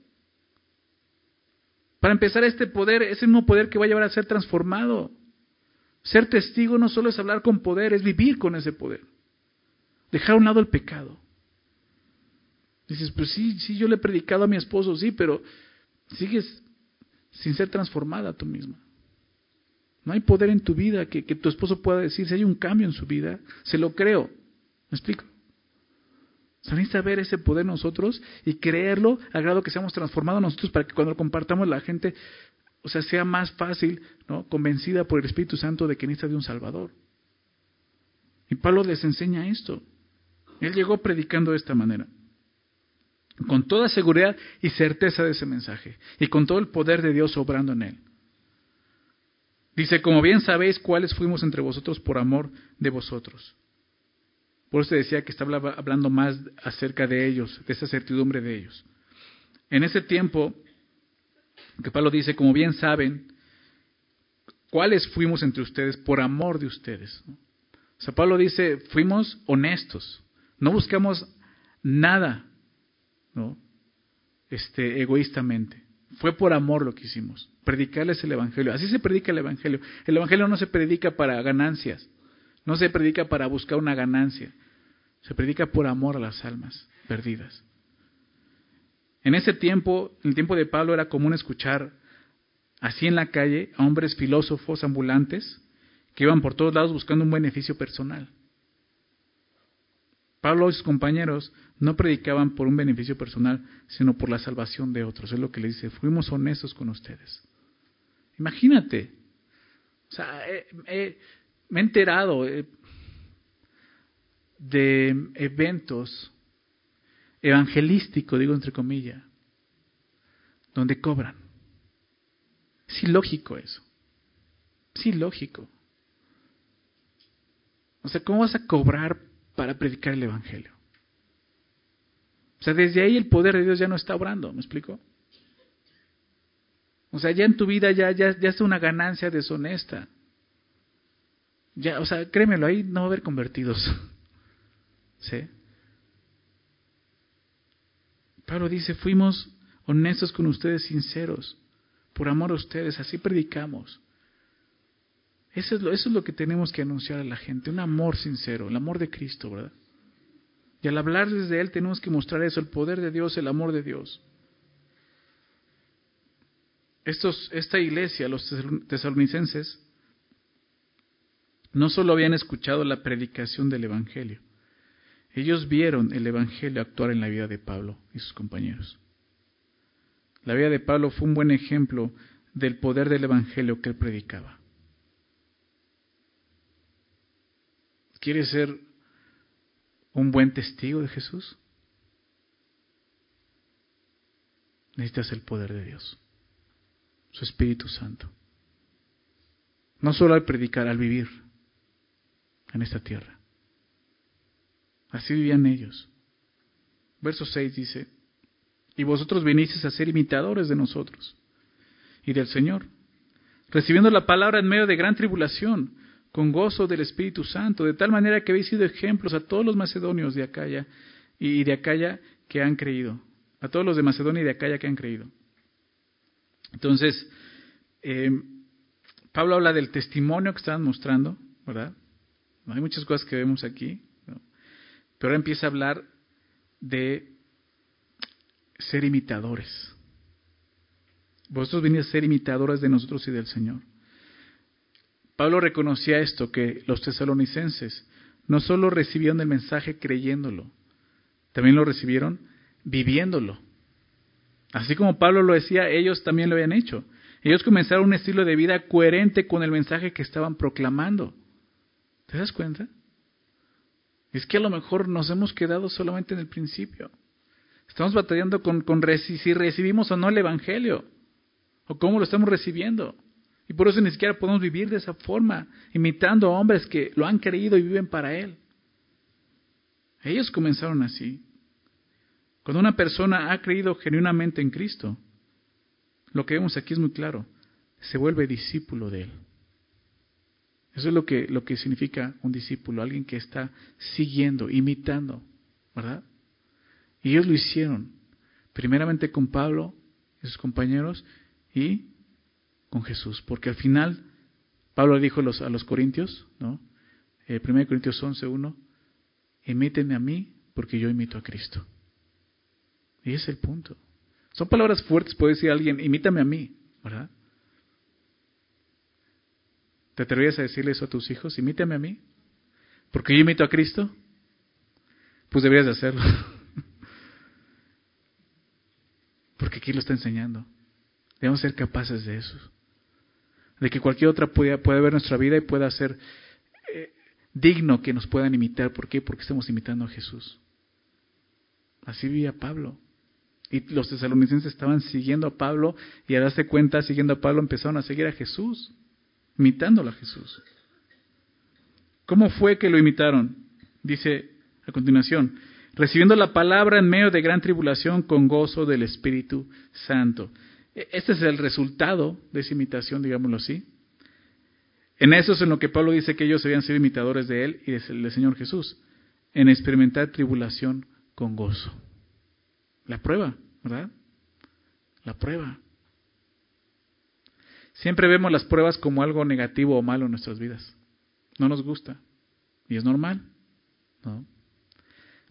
[SPEAKER 1] Para empezar, este poder es el mismo poder que va a llevar a ser transformado. Ser testigo no solo es hablar con poder, es vivir con ese poder. Dejar a un lado el pecado. Dices, pues sí, sí, yo le he predicado a mi esposo, sí, pero sigues sin ser transformada tú misma. No hay poder en tu vida que, tu esposo pueda decir, si hay un cambio en su vida, se lo creo. ¿Me explico? O sea, necesita ver ese poder nosotros y creerlo al grado que seamos transformados nosotros para que cuando lo compartamos la gente, o sea, sea más fácil, ¿no? Convencida por el Espíritu Santo de que necesita de un Salvador. Y Pablo les enseña esto. Él llegó predicando de esta manera con toda seguridad y certeza de ese mensaje, y con todo el poder de Dios obrando en él. Dice, como bien sabéis cuáles fuimos entre vosotros por amor de vosotros. Por eso decía que estaba hablando más acerca de ellos, de esa certidumbre de ellos. En ese tiempo, que Pablo dice, como bien saben, cuáles fuimos entre ustedes por amor de ustedes. O sea, Pablo dice, fuimos honestos, no buscamos nada ¿no? Este, egoístamente. Fue por amor lo que hicimos. Predicarles el Evangelio. Así se predica el Evangelio. El Evangelio no se predica para ganancias. No se predica para buscar una ganancia. Se predica por amor a las almas perdidas. En ese tiempo, en el tiempo de Pablo, era común escuchar así en la calle a hombres filósofos ambulantes que iban por todos lados buscando un beneficio personal. Pablo y sus compañeros no predicaban por un beneficio personal, sino por la salvación de otros. Es lo que le dice, fuimos honestos con ustedes. Imagínate. O sea, me he enterado eh, de eventos evangelísticos, digo entre comillas, donde cobran. Es ilógico eso. Es ilógico. O sea, ¿cómo vas a cobrar para predicar el Evangelio. O sea, desde ahí el poder de Dios ya no está obrando, ¿me explico? O sea, ya en tu vida ya, ya, ya es una ganancia deshonesta. Ya, o sea, créemelo, ahí no va a haber convertidos. ¿Sí? Pablo dice, fuimos honestos con ustedes, sinceros, por amor a ustedes, así predicamos. Eso es, lo, que tenemos que anunciar a la gente, un amor sincero, el amor de Cristo, ¿verdad? Y al hablar desde Él tenemos que mostrar eso, el poder de Dios, el amor de Dios. Estos, esta iglesia, los tesalonicenses, no solo habían escuchado la predicación del Evangelio, ellos vieron el Evangelio actuar en la vida de Pablo y sus compañeros. La vida de Pablo fue un buen ejemplo del poder del Evangelio que él predicaba. ¿Quieres ser un buen testigo de Jesús? Necesitas el poder de Dios, su Espíritu Santo. No solo al predicar, al vivir en esta tierra. Así vivían ellos. Verso 6 dice, y vosotros vinisteis a ser imitadores de nosotros y del Señor, recibiendo la palabra en medio de gran tribulación con gozo del Espíritu Santo, de tal manera que habéis sido ejemplos a todos los macedonios de Acaya y de Acaya que han creído, a todos los de Macedonia y de Acaya que han creído. Entonces, eh, Pablo habla del testimonio que estaban mostrando, ¿verdad? Hay muchas cosas que vemos aquí, pero ahora empieza a hablar de ser imitadores. Vosotros venís a ser imitadores de nosotros y del Señor. Pablo reconocía esto, que los tesalonicenses no solo recibieron el mensaje creyéndolo, también lo recibieron viviéndolo. Así como Pablo lo decía, ellos también lo habían hecho. Ellos comenzaron un estilo de vida coherente con el mensaje que estaban proclamando. ¿Te das cuenta? Es que a lo mejor nos hemos quedado solamente en el principio. Estamos batallando con, con si recibimos o no el Evangelio, o cómo lo estamos recibiendo. Y por eso ni siquiera podemos vivir de esa forma, imitando a hombres que lo han creído y viven para Él. Ellos comenzaron así. Cuando una persona ha creído genuinamente en Cristo, lo que vemos aquí es muy claro. Se vuelve discípulo de Él. Eso es lo que, lo que significa un discípulo, alguien que está siguiendo, imitando, ¿verdad? Y ellos lo hicieron, primeramente con Pablo y sus compañeros y con Jesús, porque al final Pablo dijo a los, a los corintios, ¿no? Eh, 1 Corintios 11, 1, imítenme a mí porque yo imito a Cristo. Y es el punto. Son palabras fuertes, puede decir alguien, imítame a mí, ¿verdad? ¿Te atreverías a decirle eso a tus hijos? Imítame a mí. Porque yo imito a Cristo. Pues deberías de hacerlo. Porque aquí lo está enseñando. Debemos ser capaces de eso. De que cualquier otra pueda, ver nuestra vida y pueda ser eh, digno que nos puedan imitar. ¿Por qué? Porque estamos imitando a Jesús. Así vivía Pablo. Y los tesalonicenses estaban siguiendo a Pablo y a darse cuenta, siguiendo a Pablo, empezaron a seguir a Jesús imitándolo a Jesús. ¿Cómo fue que lo imitaron? Dice a continuación, recibiendo la palabra en medio de gran tribulación con gozo del Espíritu Santo. E, este es el resultado de esa imitación, digámoslo así. En eso es en lo que Pablo dice que ellos habían sido imitadores de él y del Señor Jesús, en experimentar tribulación con gozo. La prueba, ¿verdad? La prueba. Siempre vemos las pruebas como algo negativo o malo en nuestras vidas. No nos gusta. Y es normal. ¿no?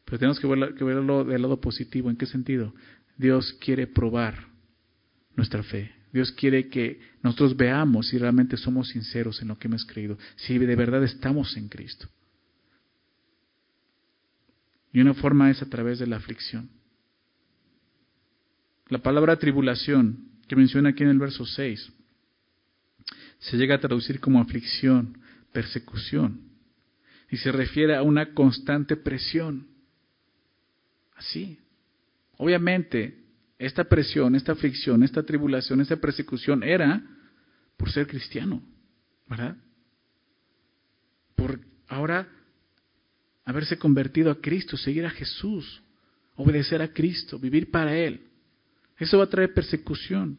[SPEAKER 1] Pero tenemos que verlo, del lado positivo. ¿En qué sentido? Dios quiere probar nuestra fe. Dios quiere que nosotros veamos si realmente somos sinceros en lo que hemos creído, si de verdad estamos en Cristo. Y una forma es a través de la aflicción. La palabra tribulación, que menciona aquí en el verso 6, se llega a traducir como aflicción, persecución, y se refiere a una constante presión. Así. Obviamente, esta presión, esta aflicción, esta tribulación, esta persecución era por ser cristiano, ¿verdad? Por ahora haberse convertido a Cristo, seguir a Jesús, obedecer a Cristo, vivir para Él. Eso va a traer persecución.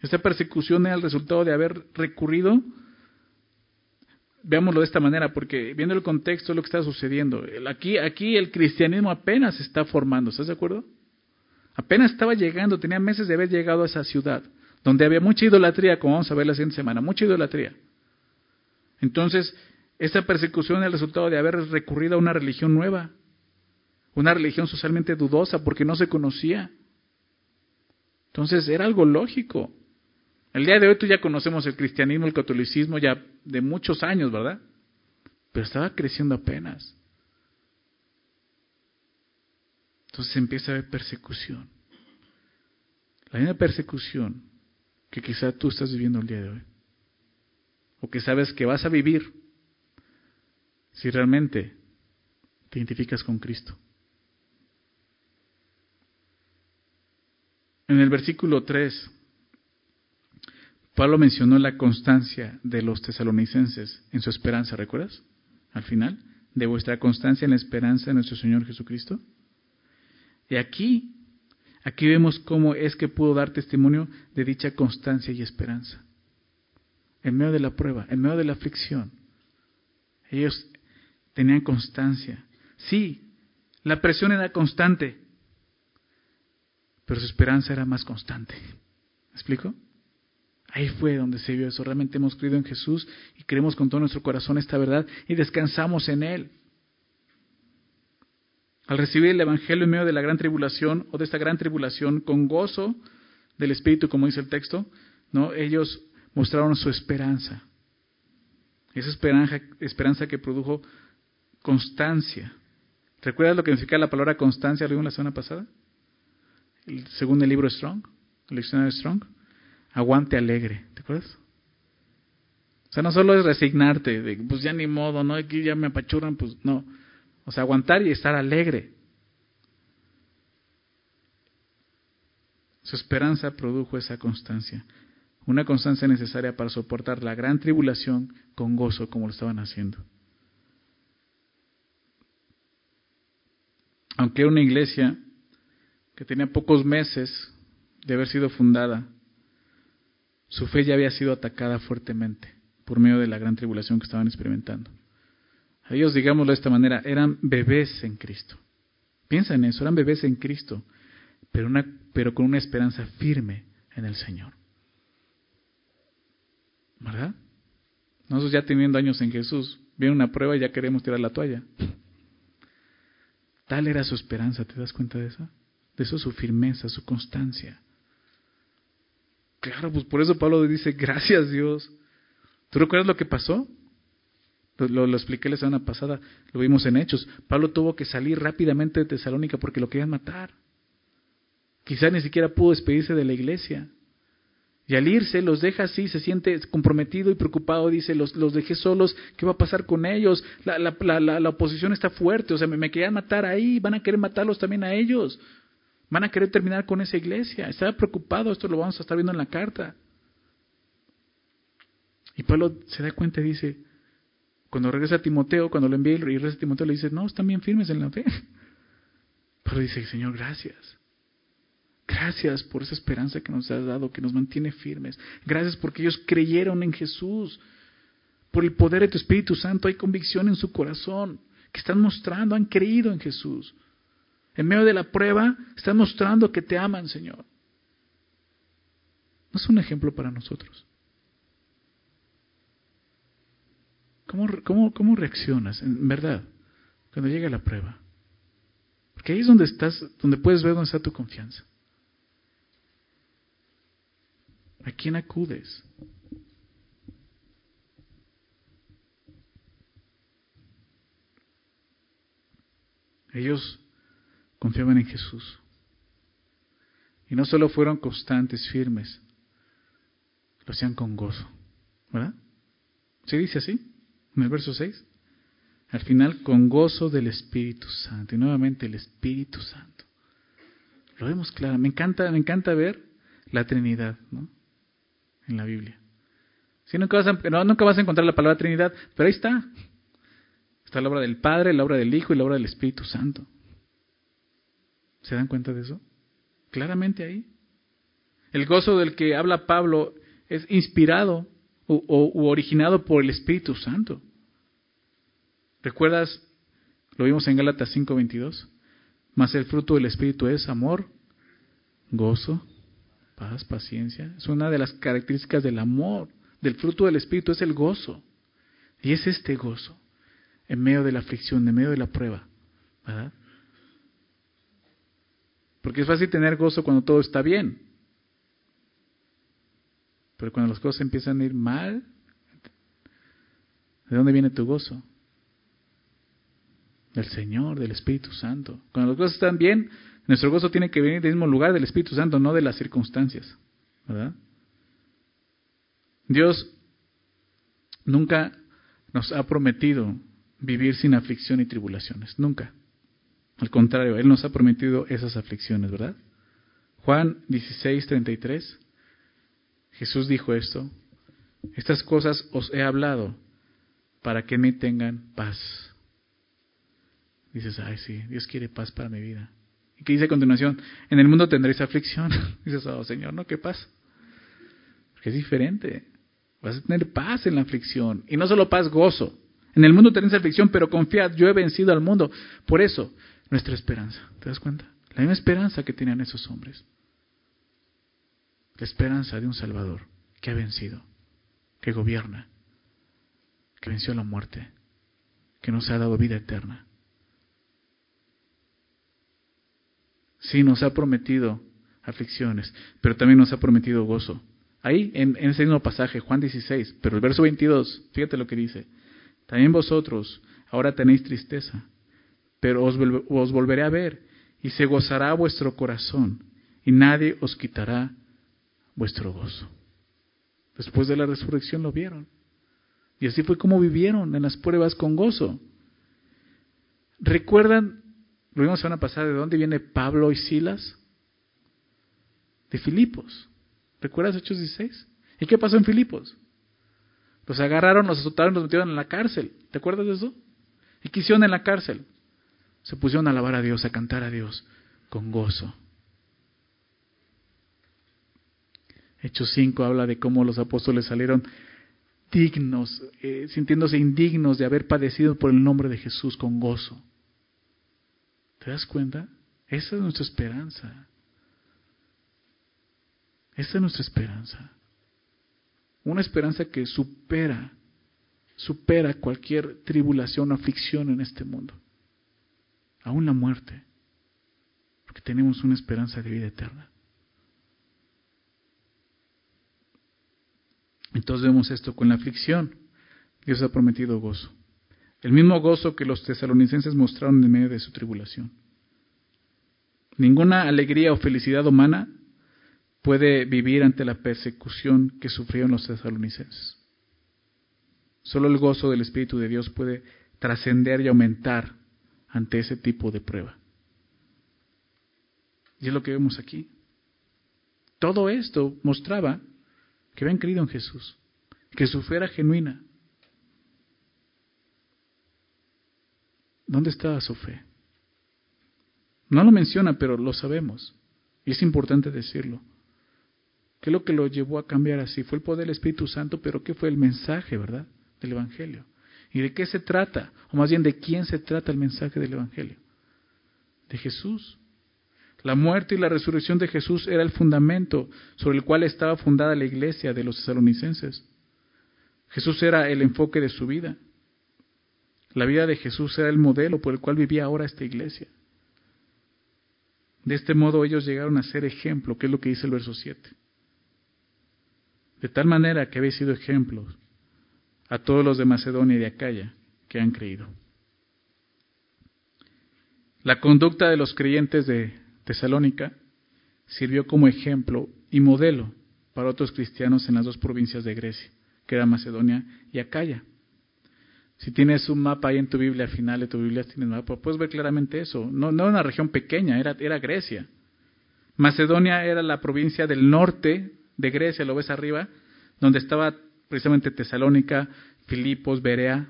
[SPEAKER 1] Esta persecución es el resultado de haber recurrido, veámoslo de esta manera, porque viendo el contexto lo que está sucediendo, aquí, aquí el cristianismo apenas está formando, ¿estás de acuerdo? Apenas estaba llegando, tenía meses de haber llegado a esa ciudad, donde había mucha idolatría, como vamos a ver la siguiente semana, mucha idolatría. Entonces, esta persecución es el resultado de haber recurrido a una religión nueva, una religión socialmente dudosa porque no se conocía. Entonces era algo lógico. El día de hoy tú ya conocemos el cristianismo, el catolicismo ya de muchos años, ¿verdad? Pero estaba creciendo apenas. Entonces empieza a haber persecución. La misma persecución que quizá tú estás viviendo el día de hoy. O que sabes que vas a vivir si realmente te identificas con Cristo. En el versículo 3 Pablo mencionó la constancia de los tesalonicenses en su esperanza, ¿recuerdas? Al final, de vuestra constancia en la esperanza de nuestro Señor Jesucristo. Y aquí, aquí vemos cómo es que pudo dar testimonio de dicha constancia y esperanza. En medio de la prueba, en medio de la aflicción, ellos tenían constancia. Sí, la presión era constante, pero su esperanza era más constante. ¿Me explico? Ahí fue donde se vio eso. Realmente hemos creído en Jesús y creemos con todo nuestro corazón esta verdad y descansamos en Él. Al recibir el Evangelio en medio de la gran tribulación o de esta gran tribulación con gozo del Espíritu, como dice el texto, ¿no? ellos mostraron su esperanza. Esa esperanza, esperanza que produjo constancia. ¿Recuerdas lo que significa la palabra constancia? Lo la semana pasada. Según el libro Strong, el diccionario Strong aguante alegre, ¿te acuerdas? O sea, no solo es resignarte, pues ya ni modo, ¿no? Aquí ya me apachurran, pues no. O sea, aguantar y estar alegre. Su esperanza produjo esa constancia, una constancia necesaria para soportar la gran tribulación con gozo como lo estaban haciendo. Aunque era una iglesia que tenía pocos meses de haber sido fundada, su fe ya había sido atacada fuertemente por medio de la gran tribulación que estaban experimentando. Ellos, digámoslo de esta manera, eran bebés en Cristo. Piensa en eso, eran bebés en Cristo, pero, una, pero con una esperanza firme en el Señor. ¿Verdad? Nosotros ya teniendo años en Jesús, viene una prueba y ya queremos tirar la toalla. Tal era su esperanza, ¿te das cuenta de eso? De eso su firmeza, su constancia. Claro, pues por eso Pablo dice, gracias Dios. ¿Tú recuerdas lo que pasó? Lo, lo, expliqué la semana pasada, lo vimos en Hechos. Pablo tuvo que salir rápidamente de Tesalónica porque lo querían matar. Quizá ni siquiera pudo despedirse de la iglesia. Y al irse los deja así, se siente comprometido y preocupado, dice, los, los dejé solos, ¿qué va a pasar con ellos? La, la, la, la oposición está fuerte, o sea, me, me, querían matar ahí, van a querer matarlos también a ellos, van a querer terminar con esa iglesia. Estaba preocupado, esto lo vamos a estar viendo en la carta. Y Pablo se da cuenta y dice, cuando regresa a Timoteo, cuando lo envía y regresa a Timoteo, le dice, no, están bien firmes en la fe. Pablo dice, Señor, gracias. Gracias por esa esperanza que nos has dado, que nos mantiene firmes. Gracias porque ellos creyeron en Jesús. Por el poder de tu Espíritu Santo hay convicción en su corazón, que están mostrando, han creído en Jesús. En medio de la prueba, están mostrando que te aman, Señor. ¿No es un ejemplo para nosotros? ¿Cómo, cómo, cómo reaccionas, en verdad, cuando llega la prueba? Porque ahí es donde estás, donde puedes ver dónde está tu confianza. ¿A quién acudes? Ellos confiaban en Jesús. Y no solo fueron constantes, firmes, lo hacían con gozo. ¿Verdad? ¿Se dice así? En el verso 6. Al final, con gozo del Espíritu Santo. Y nuevamente el Espíritu Santo. Lo vemos claro. Me encanta, me encanta ver la Trinidad, ¿no? en la Biblia. nunca, vas a, nunca vas a encontrar la palabra Trinidad, pero ahí está. Está la obra del Padre, la obra del Hijo y la obra del Espíritu Santo. ¿Se dan cuenta de eso? Claramente ahí. El gozo del que habla Pablo es inspirado o, originado por el Espíritu Santo. ¿Recuerdas? Lo vimos en Gálatas 5:22. Mas el fruto del Espíritu es amor, gozo, paz, paciencia. Es una de las características del amor, del fruto del Espíritu, es el gozo. Y es este gozo, en medio de la aflicción, en medio de la prueba. ¿verdad? Porque es fácil tener gozo cuando todo está bien. Pero cuando las cosas empiezan a ir mal, ¿de dónde viene tu gozo? Del Señor, del Espíritu Santo. Cuando las cosas están bien, nuestro gozo tiene que venir del mismo lugar del Espíritu Santo, no de las circunstancias. ¿Verdad? Dios nunca nos ha prometido vivir sin aflicción y tribulaciones. Nunca. Al contrario, Él nos ha prometido esas aflicciones, ¿verdad? Juan 16, 33. Jesús dijo esto. Estas cosas os he hablado para que me tengan paz. Dices, ay, sí, Dios quiere paz para mi vida. ¿Y qué dice a continuación? En el mundo tendréis aflicción. Dices, oh Señor, ¿no? ¿Qué paz? Porque es diferente. Vas a tener paz en la aflicción. Y no solo paz, gozo. En el mundo tenéis aflicción, pero confiad, yo he vencido al mundo. Por eso, nuestra esperanza. ¿Te das cuenta? La misma esperanza que tenían esos hombres. La esperanza de un Salvador que ha vencido, que gobierna, que venció la muerte, que nos ha dado vida eterna. Sí, nos ha prometido aflicciones, pero también nos ha prometido gozo. Ahí, en, ese mismo pasaje, Juan 16, pero el verso 22, fíjate lo que dice. También vosotros ahora tenéis tristeza, pero os, os volveré a ver y se gozará vuestro corazón y nadie os quitará vuestro gozo. Después de la resurrección lo vieron. Y así fue como vivieron en las pruebas con gozo. ¿Recuerdan lo vimos semana pasada, ¿de dónde viene Pablo y Silas? De Filipos. ¿Recuerdas Hechos 16? ¿Y qué pasó en Filipos? Los agarraron, los azotaron, los metieron en la cárcel. ¿Te acuerdas de eso? ¿Y qué hicieron en la cárcel? Se pusieron a alabar a Dios, a cantar a Dios con gozo. Hechos 5 habla de cómo los apóstoles salieron dignos, eh, sintiéndose indignos de haber padecido por el nombre de Jesús con gozo. ¿Te das cuenta? Esa es nuestra esperanza. Esa es nuestra esperanza. Una esperanza que supera, supera cualquier tribulación o aflicción en este mundo. Aún la muerte. Porque tenemos una esperanza de vida eterna. Entonces vemos esto con la aflicción. Dios ha prometido gozo. El mismo gozo que los tesalonicenses mostraron en medio de su tribulación. Ninguna alegría o felicidad humana puede vivir ante la persecución que sufrieron los tesalonicenses. Solo el gozo del Espíritu de Dios puede trascender y aumentar ante ese tipo de prueba. Y es lo que vemos aquí. Todo esto mostraba que habían creído en Jesús, que su fe era genuina. ¿Dónde estaba su fe? No lo menciona, pero lo sabemos. Y es importante decirlo. ¿Qué es lo que lo llevó a cambiar así? Fue el poder del Espíritu Santo, pero ¿qué fue el mensaje, verdad? Del Evangelio. ¿Y de qué se trata? O más bien, ¿de quién se trata el mensaje del Evangelio? De Jesús. La muerte y la resurrección de Jesús era el fundamento sobre el cual estaba fundada la iglesia de los tesalonicenses. Jesús era el enfoque de su vida. La vida de Jesús era el modelo por el cual vivía ahora esta iglesia. De este modo ellos llegaron a ser ejemplo, que es lo que dice el verso 7. De tal manera que habéis sido ejemplos a todos los de Macedonia y de Acaya que han creído. La conducta de los creyentes de Tesalónica sirvió como ejemplo y modelo para otros cristianos en las dos provincias de Grecia, que era Macedonia y Acaya. Si tienes un mapa ahí en tu Biblia, al final de tu Biblia tienes mapa, puedes ver claramente eso. No, era una región pequeña, era, era Grecia. Macedonia era la provincia del norte de Grecia, lo ves arriba, donde estaba precisamente Tesalónica, Filipos, Berea.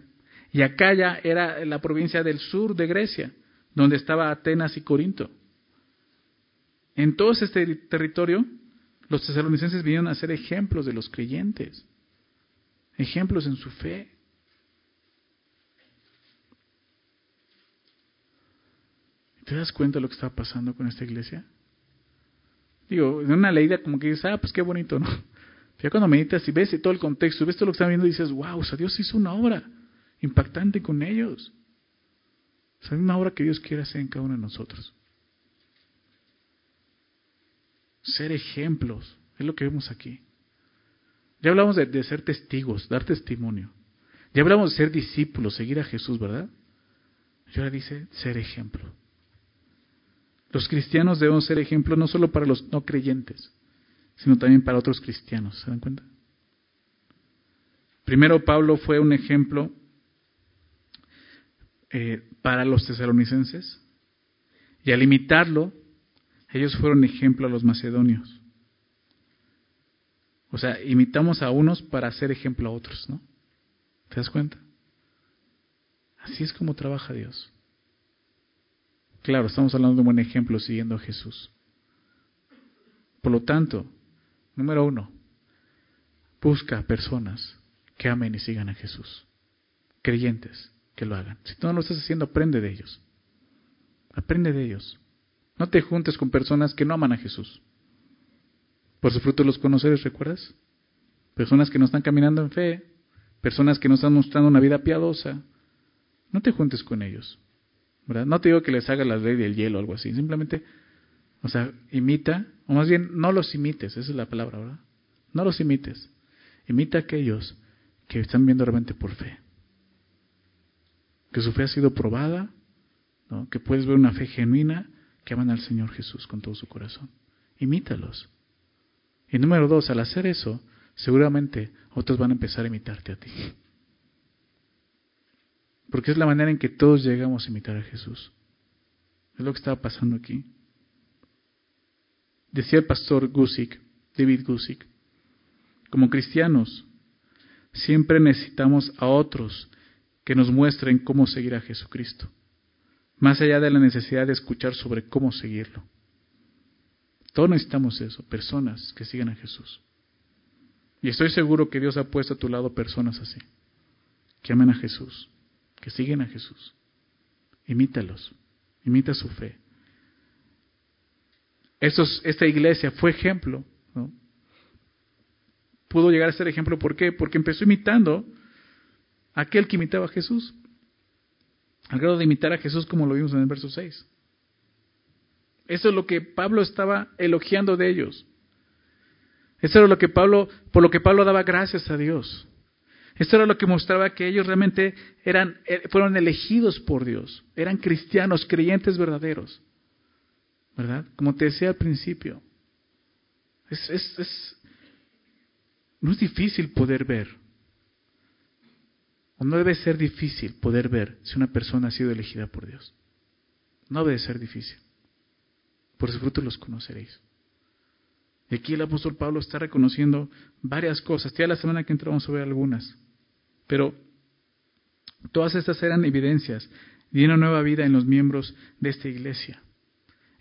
[SPEAKER 1] Y Acaya era la provincia del sur de Grecia, donde estaba Atenas y Corinto. En todo este territorio, los tesalonicenses vinieron a ser ejemplos de los creyentes, ejemplos en su fe. ¿Te das cuenta de lo que está pasando con esta iglesia? Digo, en una leída como que dices, ah, pues qué bonito, ¿no? Ya cuando meditas y ves todo el contexto, ves todo lo que están viendo, dices, wow, o sea, Dios hizo una obra impactante con ellos. O sea, una obra que Dios quiere hacer en cada uno de nosotros ser ejemplos. Es lo que vemos aquí. Ya hablamos de, ser testigos, dar testimonio. Ya hablamos de ser discípulos, seguir a Jesús, ¿verdad? Y ahora dice ser ejemplo. Los cristianos debemos ser ejemplo no solo para los no creyentes, sino también para otros cristianos. ¿Se dan cuenta? Primero Pablo fue un ejemplo eh, para los tesalonicenses y al imitarlo ellos fueron ejemplo a los macedonios. O sea, imitamos a unos para hacer ejemplo a otros, ¿no? ¿Te das cuenta? Así es como trabaja Dios. Claro, estamos hablando de un buen ejemplo siguiendo a Jesús. Por lo tanto, número uno, busca personas que amen y sigan a Jesús. Creyentes que lo hagan. Si tú no lo estás haciendo, aprende de ellos. Aprende de ellos. No te juntes con personas que no aman a Jesús. Por su fruto los conoceres, ¿recuerdas? Personas que no están caminando en fe, personas que no están mostrando una vida piadosa. No te juntes con ellos. No te digo que les haga la ley del hielo o algo así. Simplemente, o sea, imita, o más bien, no los imites, esa es la palabra, ¿verdad? No los imites. Imita a aquellos que están viendo realmente por fe. Que su fe ha sido probada, que puedes ver una fe genuina que aman al Señor Jesús con todo su corazón. Imítalos. Y número dos, al hacer eso, seguramente otros van a empezar a imitarte a ti. Porque es la manera en que todos llegamos a imitar a Jesús. Es lo que estaba pasando aquí. Decía el pastor Gusick, David Gusick, como cristianos, siempre necesitamos a otros que nos muestren cómo seguir a Jesucristo más allá de la necesidad de escuchar sobre cómo seguirlo. Todos necesitamos eso, personas que sigan a Jesús. Y estoy seguro que Dios ha puesto a tu lado personas así, que aman a Jesús, que siguen a Jesús. Imítalos, imita su fe. esta iglesia fue ejemplo, ¿no? Pudo llegar a ser ejemplo, ¿por qué? Porque empezó imitando a aquel que imitaba a Jesús. Al grado de imitar a Jesús como lo vimos en el verso 6. Eso es lo que Pablo estaba elogiando de ellos. Eso era lo que Pablo, por lo que Pablo daba gracias a Dios. Esto era lo que mostraba que ellos realmente eran, eh, fueron elegidos por Dios. Eran cristianos, creyentes verdaderos. ¿Verdad? Como te decía al principio. Es, es, es, no es difícil poder ver. O no debe ser difícil poder ver si una persona ha sido elegida por Dios. No debe ser difícil. Por sus frutos los conoceréis. Y aquí el apóstol Pablo está reconociendo varias cosas. Ya la semana que entramos a ver algunas. Pero todas estas eran evidencias de una nueva vida en los miembros de esta iglesia.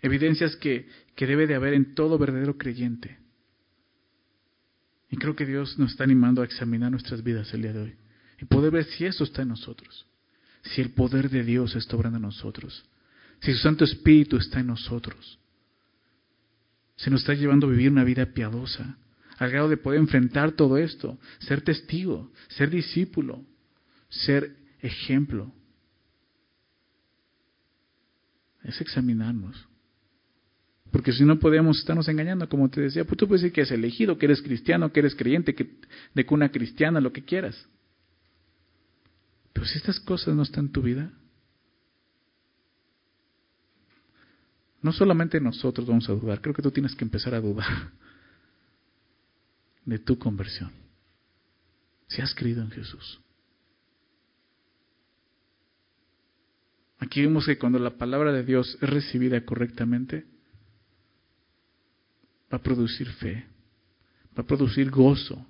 [SPEAKER 1] Evidencias que, que debe de haber en todo verdadero creyente. Y creo que Dios nos está animando a examinar nuestras vidas el día de hoy. Y poder ver si eso está en nosotros. Si el poder de Dios está obrando en nosotros. Si su Santo Espíritu está en nosotros. Se nos está llevando a vivir una vida piadosa al grado de poder enfrentar todo esto, ser testigo, ser discípulo, ser ejemplo. Es examinarnos. Porque si no podemos estarnos engañando, como te decía, pues tú puedes decir que eres elegido, que eres cristiano, que eres creyente, que de cuna cristiana, lo que quieras. Pero si estas cosas no están en tu vida, no solamente nosotros vamos a dudar, creo que tú tienes que empezar a dudar de tu conversión. Si has creído en Jesús. Aquí vemos que cuando la palabra de Dios es recibida correctamente, va a producir fe, va a producir gozo,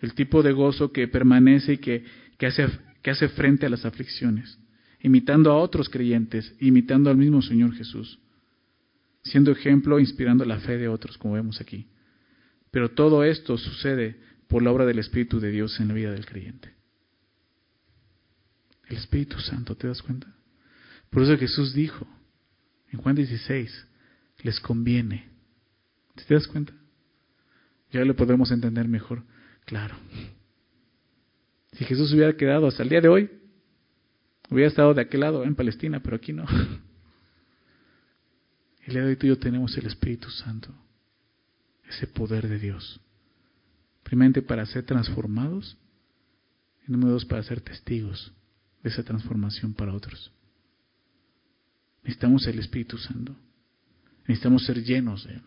[SPEAKER 1] el tipo de gozo que permanece y que, que, hace, que hace frente a las aflicciones, imitando a otros creyentes, imitando al mismo Señor Jesús, siendo ejemplo, inspirando la fe de otros, como vemos aquí. Pero todo esto sucede por la obra del Espíritu de Dios en la vida del creyente. El Espíritu Santo, ¿te das cuenta? Por eso Jesús dijo en Juan 16, les conviene. ¿Te das cuenta? Ya lo podemos entender mejor. Claro. Si Jesús hubiera quedado hasta el día de hoy, hubiera estado de aquel lado, en Palestina, pero aquí no. El día de hoy tú y yo tenemos el Espíritu Santo ese poder de Dios. Primeramente para ser transformados y número dos para ser testigos de esa transformación para otros. Necesitamos el Espíritu Santo. Necesitamos ser llenos de Él.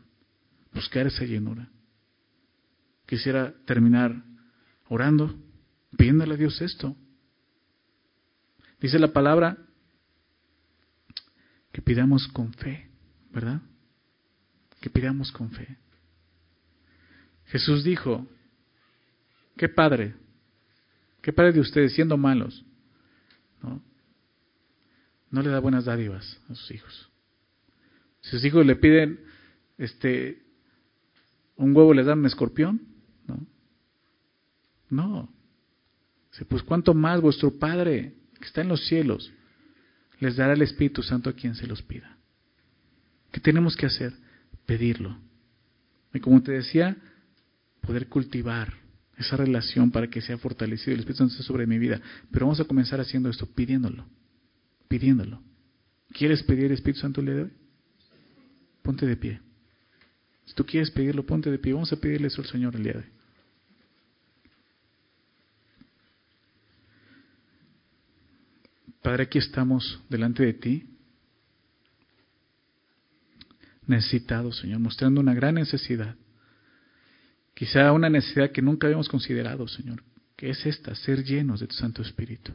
[SPEAKER 1] Buscar esa llenura. Quisiera terminar orando, pidiéndole a Dios esto. Dice la palabra que pidamos con fe, ¿verdad? Que pidamos con fe. Jesús dijo, ¿qué padre? ¿Qué padre de ustedes siendo malos? ¿No? no le da buenas dádivas a sus hijos. Si sus hijos le piden este un huevo, les dan un escorpión, ¿no? No. Pues cuánto más vuestro Padre que está en los cielos les dará el Espíritu Santo a quien se los pida. ¿Qué tenemos que hacer? Pedirlo. Y como te decía, poder cultivar esa relación para que sea fortalecido el Espíritu Santo sobre mi vida. Pero vamos a comenzar haciendo esto, pidiéndolo, pidiéndolo. ¿Quieres pedir el Espíritu Santo el día de hoy? Ponte de pie. Si tú quieres pedirlo, ponte de pie. Vamos a pedirle eso al Señor el día de hoy. Padre, aquí estamos delante de ti, necesitados, Señor, mostrando una gran necesidad Quizá una necesidad que nunca habíamos considerado, Señor, que es esta, ser llenos de tu Santo Espíritu.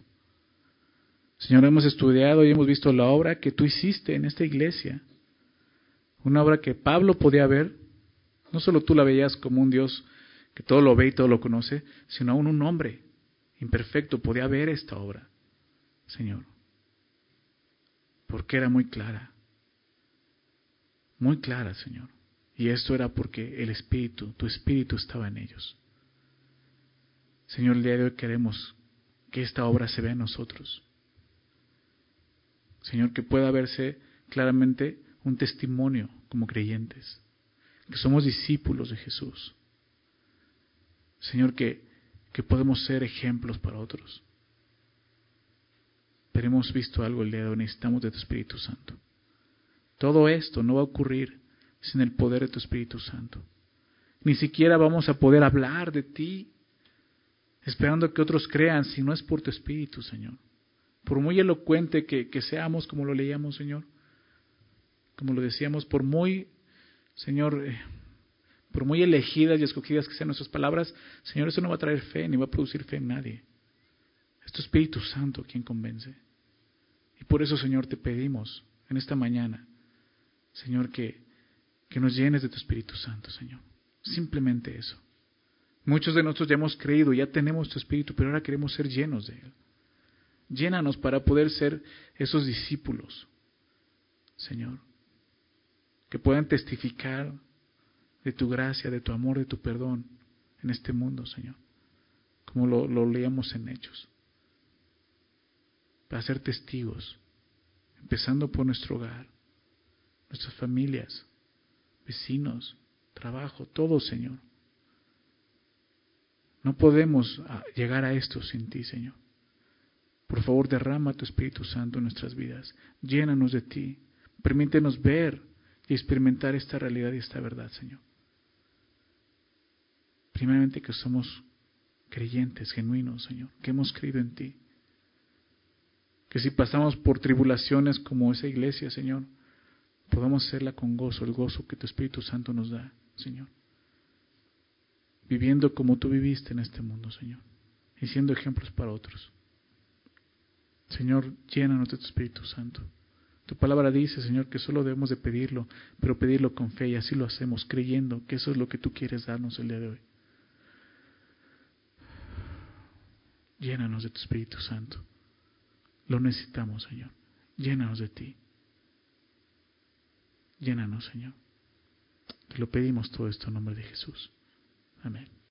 [SPEAKER 1] Señor, hemos estudiado y hemos visto la obra que tú hiciste en esta iglesia. Una obra que Pablo podía ver. No solo tú la veías como un Dios que todo lo ve y todo lo conoce, sino aún un hombre imperfecto podía ver esta obra, Señor. Porque era muy clara. Muy clara, Señor. Y esto era porque el Espíritu, tu Espíritu estaba en ellos. Señor, el día de hoy queremos que esta obra se vea en nosotros. Señor, que pueda verse claramente un testimonio como creyentes, que somos discípulos de Jesús. Señor, que, que podemos ser ejemplos para otros. Pero hemos visto algo el día de hoy, necesitamos de tu Espíritu Santo. Todo esto no va a ocurrir sin el poder de tu Espíritu Santo. Ni siquiera vamos a poder hablar de ti esperando que otros crean si no es por tu Espíritu, Señor. Por muy elocuente que, que seamos, como lo leíamos, Señor, como lo decíamos, por muy, Señor, eh, por muy elegidas y escogidas que sean nuestras palabras, Señor, eso no va a traer fe, ni va a producir fe en nadie. Es tu Espíritu Santo quien convence. Y por eso, Señor, te pedimos en esta mañana, Señor, que, que nos llenes de tu Espíritu Santo, Señor. Simplemente eso. Muchos de nosotros ya hemos creído, ya tenemos tu Espíritu, pero ahora queremos ser llenos de Él. Llénanos para poder ser esos discípulos, Señor que puedan testificar de tu gracia, de tu amor, de tu perdón en este mundo, Señor, como lo, lo leíamos en Hechos, para ser testigos, empezando por nuestro hogar, nuestras familias, vecinos, trabajo, todo, Señor. No podemos ah, llegar a esto sin ti, Señor. Por favor, derrama tu Espíritu Santo en nuestras vidas. Llénanos de ti. Permítenos ver y experimentar esta realidad y esta verdad, Señor. Primeramente que somos creyentes, genuinos, Señor, que hemos creído en ti. Que si pasamos por tribulaciones como esa iglesia, Señor, podamos hacerla con gozo, el gozo que tu Espíritu Santo nos da, Señor. Viviendo como tú viviste en este mundo, Señor, y siendo ejemplos para otros. Señor, llénanos de tu Espíritu Santo. Tu palabra dice, Señor, que solo debemos de pedirlo, pero pedirlo con fe y así lo hacemos, creyendo que eso es lo que tú quieres darnos el día de hoy. Llénanos de tu Espíritu Santo. Lo necesitamos, Señor. Llénanos de ti. Llénanos, Señor. Te lo pedimos todo esto en nombre de Jesús. Amén.